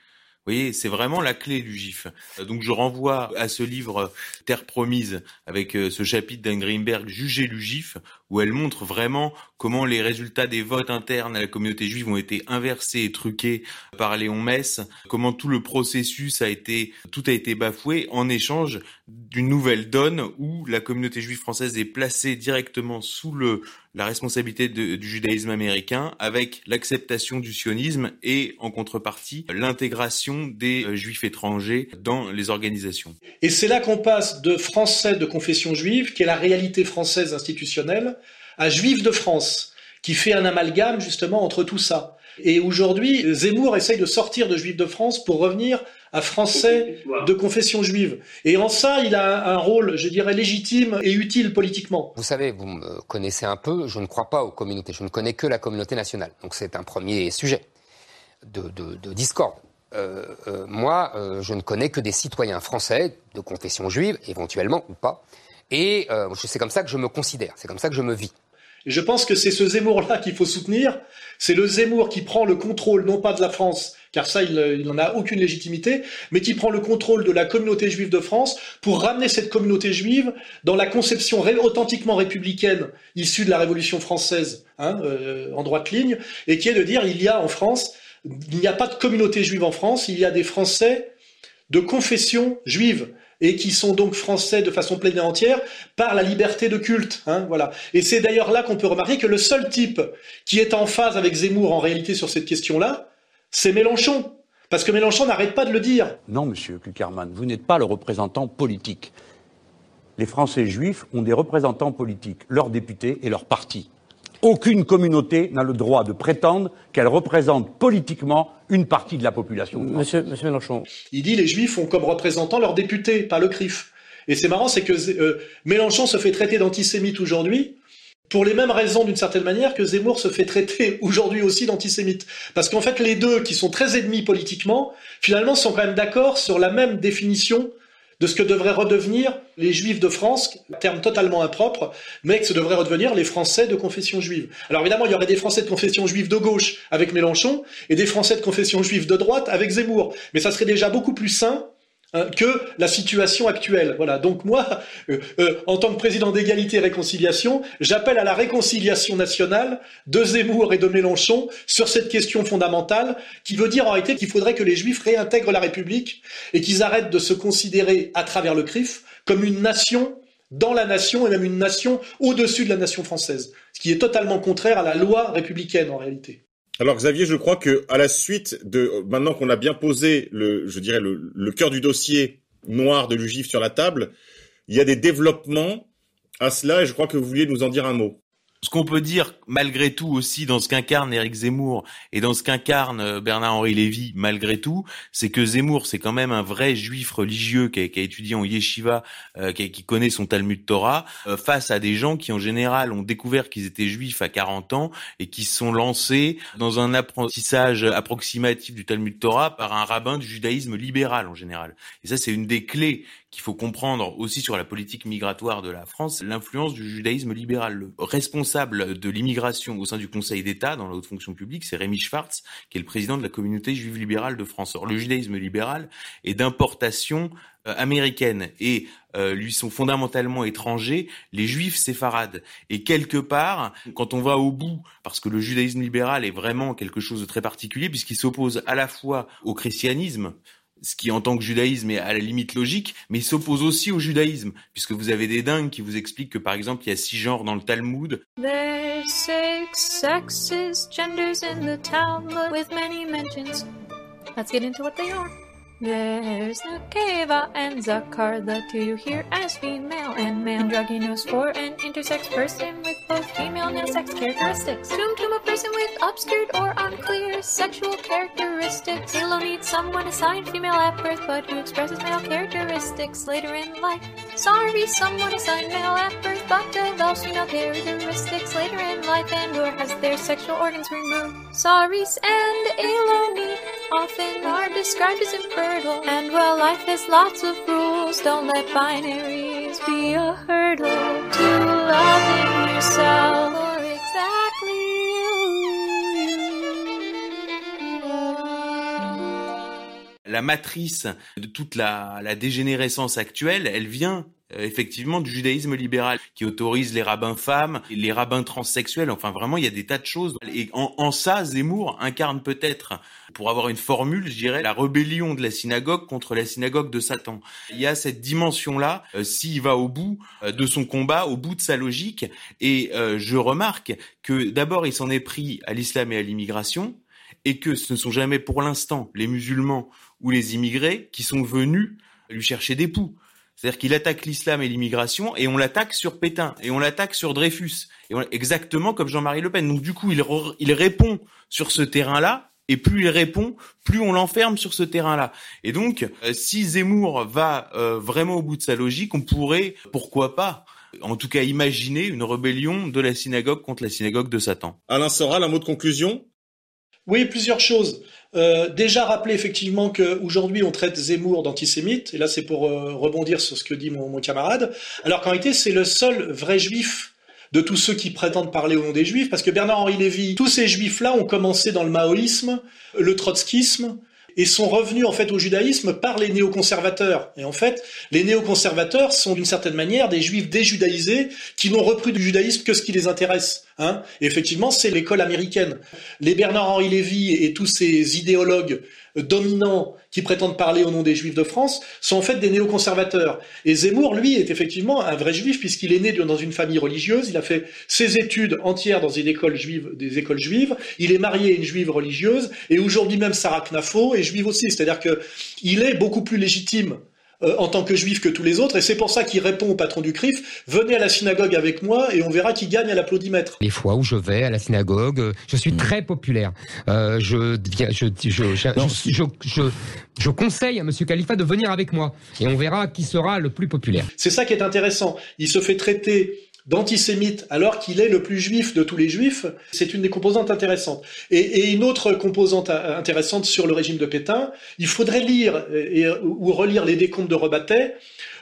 Vous voyez, c'est vraiment la clé du GIF. Donc je renvoie à ce livre Terre promise avec euh, ce chapitre d'Anne Greenberg, Juger le GIF, où elle montre vraiment comment les résultats des votes internes à la communauté juive ont été inversés et truqués par Léon Mess, comment tout le processus a été, tout a été bafoué en échange d'une nouvelle donne où la communauté juive française est placée directement sous le, la responsabilité du judaïsme américain avec l'acceptation du sionisme et en contrepartie l'intégration des euh, juifs étrangers dans les organisations. Et c'est là qu'on passe de français de confession juive, qui est la réalité française institutionnelle, à juif de France, qui fait un amalgame justement entre tout ça. Et aujourd'hui, Zemmour essaye de sortir de juif de France pour revenir à français de confession juive. Et en ça, il a un rôle, je dirais, légitime et utile politiquement. Vous savez, vous me connaissez un peu, je ne crois pas aux communautés, je ne connais que la communauté nationale. Donc c'est un premier sujet de, de, discorde. Euh, euh, moi, euh, je ne connais que des citoyens français de confession juive, éventuellement ou pas. Et c'est comme ça que je me considère, c'est comme ça que je me vis. Et je pense que c'est ce Zemmour-là qu'il faut soutenir. C'est le Zemmour qui prend le contrôle, non pas de la France, car ça, il n'en a aucune légitimité, mais qui prend le contrôle de la communauté juive de France pour ramener cette communauté juive dans la conception authentiquement républicaine issue de la Révolution française, hein, euh, en droite ligne, et qui est de dire il y a en France, il n'y a pas de communauté juive en France, il y a des Français de confession juive et qui sont donc français de façon pleine et entière par la liberté de culte. Hein, voilà. Et c'est d'ailleurs là qu'on peut remarquer que le seul type qui est en phase avec Zemmour en réalité sur cette question-là, c'est Mélenchon. Parce que Mélenchon n'arrête pas de le dire. Non, monsieur Kuckerman, vous n'êtes pas le représentant politique. Les Français juifs ont des représentants politiques, leurs députés et leurs partis. Aucune communauté n'a le droit de prétendre qu'elle représente politiquement une partie de la population. Monsieur, monsieur Mélenchon. Il dit les Juifs ont comme représentants leurs députés, pas le CRIF. Et c'est marrant, c'est que euh, Mélenchon se fait traiter d'antisémite aujourd'hui pour les mêmes raisons d'une certaine manière que Zemmour se fait traiter *laughs* aujourd'hui aussi d'antisémite. Parce qu'en fait, les deux, qui sont très ennemis politiquement, finalement sont quand même d'accord sur la même définition de ce que devraient redevenir les juifs de France, terme totalement impropre, mais que ce devraient redevenir les Français de confession juive. Alors évidemment, il y aurait des Français de confession juive de gauche avec Mélenchon et des Français de confession juive de droite avec Zemmour. Mais ça serait déjà beaucoup plus sain Hein, que la situation actuelle. Voilà. Donc moi, euh, euh, en tant que président d'égalité et réconciliation, j'appelle à la réconciliation nationale de Zemmour et de Mélenchon sur cette question fondamentale, qui veut dire en réalité qu'il faudrait que les Juifs réintègrent la République et qu'ils arrêtent de se considérer à travers le CRIF comme une nation dans la nation et même une nation au-dessus de la nation française, ce qui est totalement contraire à la loi républicaine en réalité. Alors Xavier, je crois que à la suite de maintenant qu'on a bien posé le, je dirais le, cœur du dossier noir de l'UGIF sur la table, il y a des développements à cela et je crois que vous vouliez nous en dire un mot. Ce qu'on peut dire malgré tout aussi dans ce qu'incarne Éric Zemmour et dans ce qu'incarne euh, Bernard-Henri Lévy malgré tout, c'est que Zemmour c'est quand même un vrai juif religieux qui a, étudié en yeshiva, euh, qui, connaît son Talmud Torah, euh, face à des gens qui en général ont découvert qu'ils étaient juifs à 40 ans et qui se sont lancés dans un apprentissage approximatif du Talmud Torah par un rabbin du judaïsme libéral en général. Et ça c'est une des clés qu'il faut comprendre aussi sur la politique migratoire de la France, l'influence du judaïsme libéral. Le responsable de l'immigration au sein du Conseil d'État dans la haute fonction publique, c'est Rémi Schwartz, qui est le président de la communauté juive libérale de France. Or, le judaïsme libéral est d'importation euh, américaine et euh, lui sont fondamentalement étrangers les juifs séfarades. Et quelque part, quand on va au bout, parce que le judaïsme libéral est vraiment quelque chose de très particulier, puisqu'il s'oppose à la fois au christianisme, ce qui en tant que judaïsme est à la limite logique, mais il s'oppose aussi au judaïsme, puisque vous avez des dingues qui vous expliquent que par exemple il y a six genres dans le Talmud. Let's get into what they are. There's Nakeva and Zakar, the two you hear as female and male. Androgynous for an intersex person with both female and sex characteristics. Tum Tum a person with obscured or unclear sexual characteristics. Halo needs someone assigned female at birth, but who expresses male characteristics later in life. Sorry, someone assigned male at birth, but develops female characteristics later in life and or has their sexual organs removed. Saris and Eloni often are described as infertile. And while life has lots of rules, don't let binaries be a hurdle to loving yourself or exactly La matrice de toute la, la dégénérescence actuelle, elle vient effectivement du judaïsme libéral qui autorise les rabbins femmes, les rabbins transsexuels, enfin vraiment il y a des tas de choses. Et en, en ça, Zemmour incarne peut-être, pour avoir une formule, je dirais, la rébellion de la synagogue contre la synagogue de Satan. Il y a cette dimension-là, euh, s'il va au bout euh, de son combat, au bout de sa logique, et euh, je remarque que d'abord il s'en est pris à l'islam et à l'immigration, et que ce ne sont jamais pour l'instant les musulmans ou les immigrés qui sont venus lui chercher des poux. C'est-à-dire qu'il attaque l'islam et l'immigration et on l'attaque sur Pétain et on l'attaque sur Dreyfus. Et on, exactement comme Jean-Marie Le Pen. Donc du coup, il, re, il répond sur ce terrain-là et plus il répond, plus on l'enferme sur ce terrain-là. Et donc, euh, si Zemmour va euh, vraiment au bout de sa logique, on pourrait, pourquoi pas, en tout cas imaginer une rébellion de la synagogue contre la synagogue de Satan. Alain Soral, un mot de conclusion? Oui, plusieurs choses. Euh, déjà rappeler effectivement qu'aujourd'hui on traite Zemmour d'antisémite, et là c'est pour euh, rebondir sur ce que dit mon, camarade, alors qu'en réalité c'est le seul vrai juif de tous ceux qui prétendent parler au nom des juifs, parce que Bernard-Henri Lévy, tous ces juifs-là ont commencé dans le maoïsme, le trotskisme, et sont revenus en fait au judaïsme par les néoconservateurs. Et en fait, les néoconservateurs sont d'une certaine manière des juifs déjudaïsés qui n'ont repris du judaïsme que ce qui les intéresse. Hein. Effectivement, c'est l'école américaine. Les Bernard-Henri Lévy et tous ces idéologues dominants qui prétendent parler au nom des juifs de France sont en fait des néoconservateurs. Et Zemmour, lui, est effectivement un vrai juif puisqu'il est né dans une famille religieuse, il a fait ses études entières dans une école juive, des écoles juives, il est marié à une juive religieuse, et aujourd'hui même Sarah Knafo est juive aussi, c'est-à-dire que il est beaucoup plus légitime euh, en tant que juif que tous les autres, et c'est pour ça qu'il répond au patron du CRIF, venez à la synagogue avec moi et on verra qui gagne à l'applaudimètre. Les fois où je vais à la synagogue, euh, je suis très populaire. Euh, je, je, je, je, je, je, conseille à Monsieur Khalifa de venir avec moi, et on verra qui sera le plus populaire. C'est ça qui est intéressant. Il se fait traiter d'antisémite alors qu'il est le plus juif de tous les juifs, c'est une des composantes intéressantes. Et, une autre composante intéressante sur le régime de Pétain, il faudrait lire et, ou relire les décomptes de Rebattet.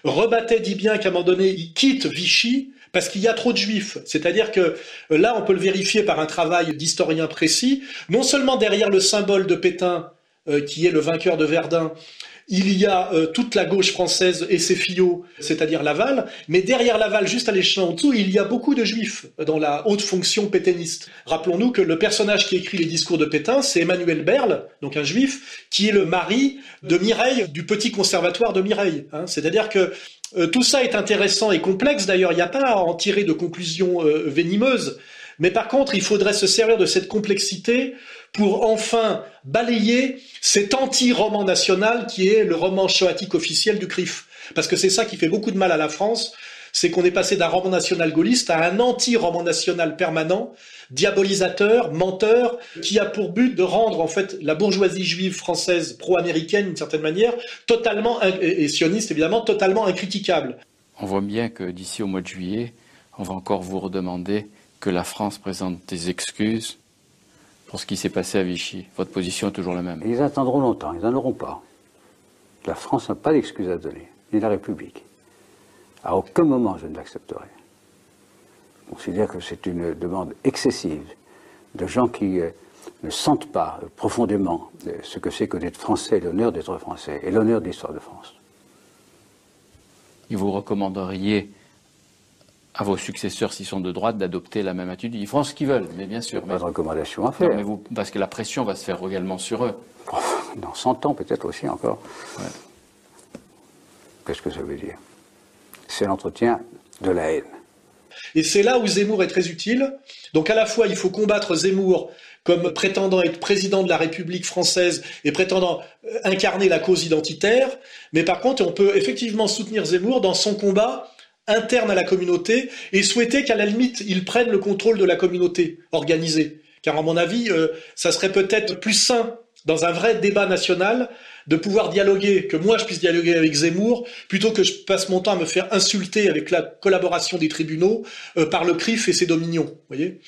Rebattet dit bien qu'à un moment donné, il quitte Vichy parce qu'il y a trop de juifs. C'est-à-dire que là, on peut le vérifier par un travail d'historien précis. Non seulement derrière le symbole de Pétain, euh, qui est le vainqueur de Verdun, il y a euh, toute la gauche française et ses fillots, c'est-à-dire Laval, mais derrière Laval, juste à l'échelon en dessous, il y a beaucoup de juifs dans la haute fonction pétainiste. Rappelons-nous que le personnage qui écrit les discours de Pétain, c'est Emmanuel Berle, donc un juif, qui est le mari de Mireille, du petit conservatoire de Mireille. Hein. C'est-à-dire que euh, tout ça est intéressant et complexe, d'ailleurs, il n'y a pas à en tirer de conclusions euh, venimeuses, mais par contre, il faudrait se servir de cette complexité pour enfin balayer cet anti-roman national qui est le roman choatique officiel du CRIF. Parce que c'est ça qui fait beaucoup de mal à la France, c'est qu'on est passé d'un roman national gaulliste à un anti-roman national permanent, diabolisateur, menteur, qui a pour but de rendre en fait la bourgeoisie juive française pro-américaine d'une certaine manière totalement et sioniste évidemment totalement incritiquable. On voit bien que d'ici au mois de juillet, on va encore vous redemander que la France présente des excuses pour ce qui s'est passé à Vichy. Votre position est toujours la même. Ils attendront longtemps, ils n'en auront pas. La France n'a pas d'excuses à donner, ni la République. À aucun moment je ne l'accepterai. Je considère que c'est une demande excessive de gens qui euh, ne sentent pas profondément euh, ce que c'est que d'être français, l'honneur d'être français et l'honneur de l'histoire de France. Et vous recommanderiez à vos successeurs, s'ils sont de droite, d'adopter la même attitude. Ils feront ce qu'ils veulent, mais bien sûr. Pas de recommandation à faire. mais vous, parce que la pression va se faire également sur eux. Dans 100 ans, peut-être aussi encore. Qu'est-ce que ça veut dire? C'est l'entretien de la haine. Et c'est là où Zemmour est très utile. Donc à la fois, il faut combattre Zemmour comme prétendant être président de la République française et prétendant euh, incarner la cause identitaire, mais par contre, on peut effectivement soutenir Zemmour dans son combat interne à la communauté et souhaiter qu'à la limite, il prenne le contrôle de la communauté organisée. Car à mon avis, euh, ça serait peut-être plus sain dans un vrai débat national de pouvoir dialoguer, que moi je puisse dialoguer avec Zemmour, plutôt que je passe mon temps à me faire insulter avec la collaboration des tribunaux euh, par le CRIF et ses dominions. voyez?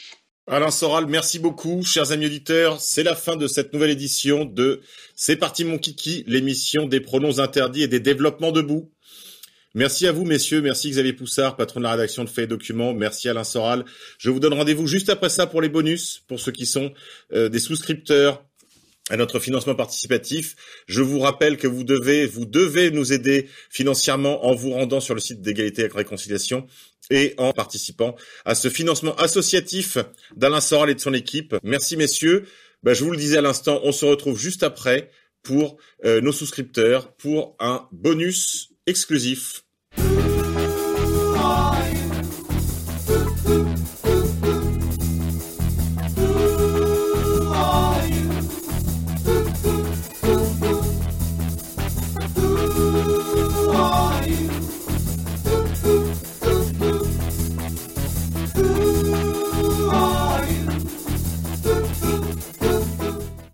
Alain Soral, merci beaucoup. Chers amis auditeurs, c'est la fin de cette nouvelle édition de C'est parti mon kiki, l'émission des pronoms interdits et des développements debout. Merci à vous, messieurs. Merci Xavier Poussard, patron de la rédaction de Faits et Documents. Merci Alain Soral. Je vous donne rendez-vous juste après ça pour les bonus, pour ceux qui sont euh, des souscripteurs à notre financement participatif. Je vous rappelle que vous devez, vous devez nous aider financièrement en vous rendant sur le site d'égalité et réconciliation et en participant à ce financement associatif d'Alain Soral et de son équipe. Merci messieurs. Ben, je vous le disais à l'instant, on se retrouve juste après pour euh, nos souscripteurs pour un bonus exclusif.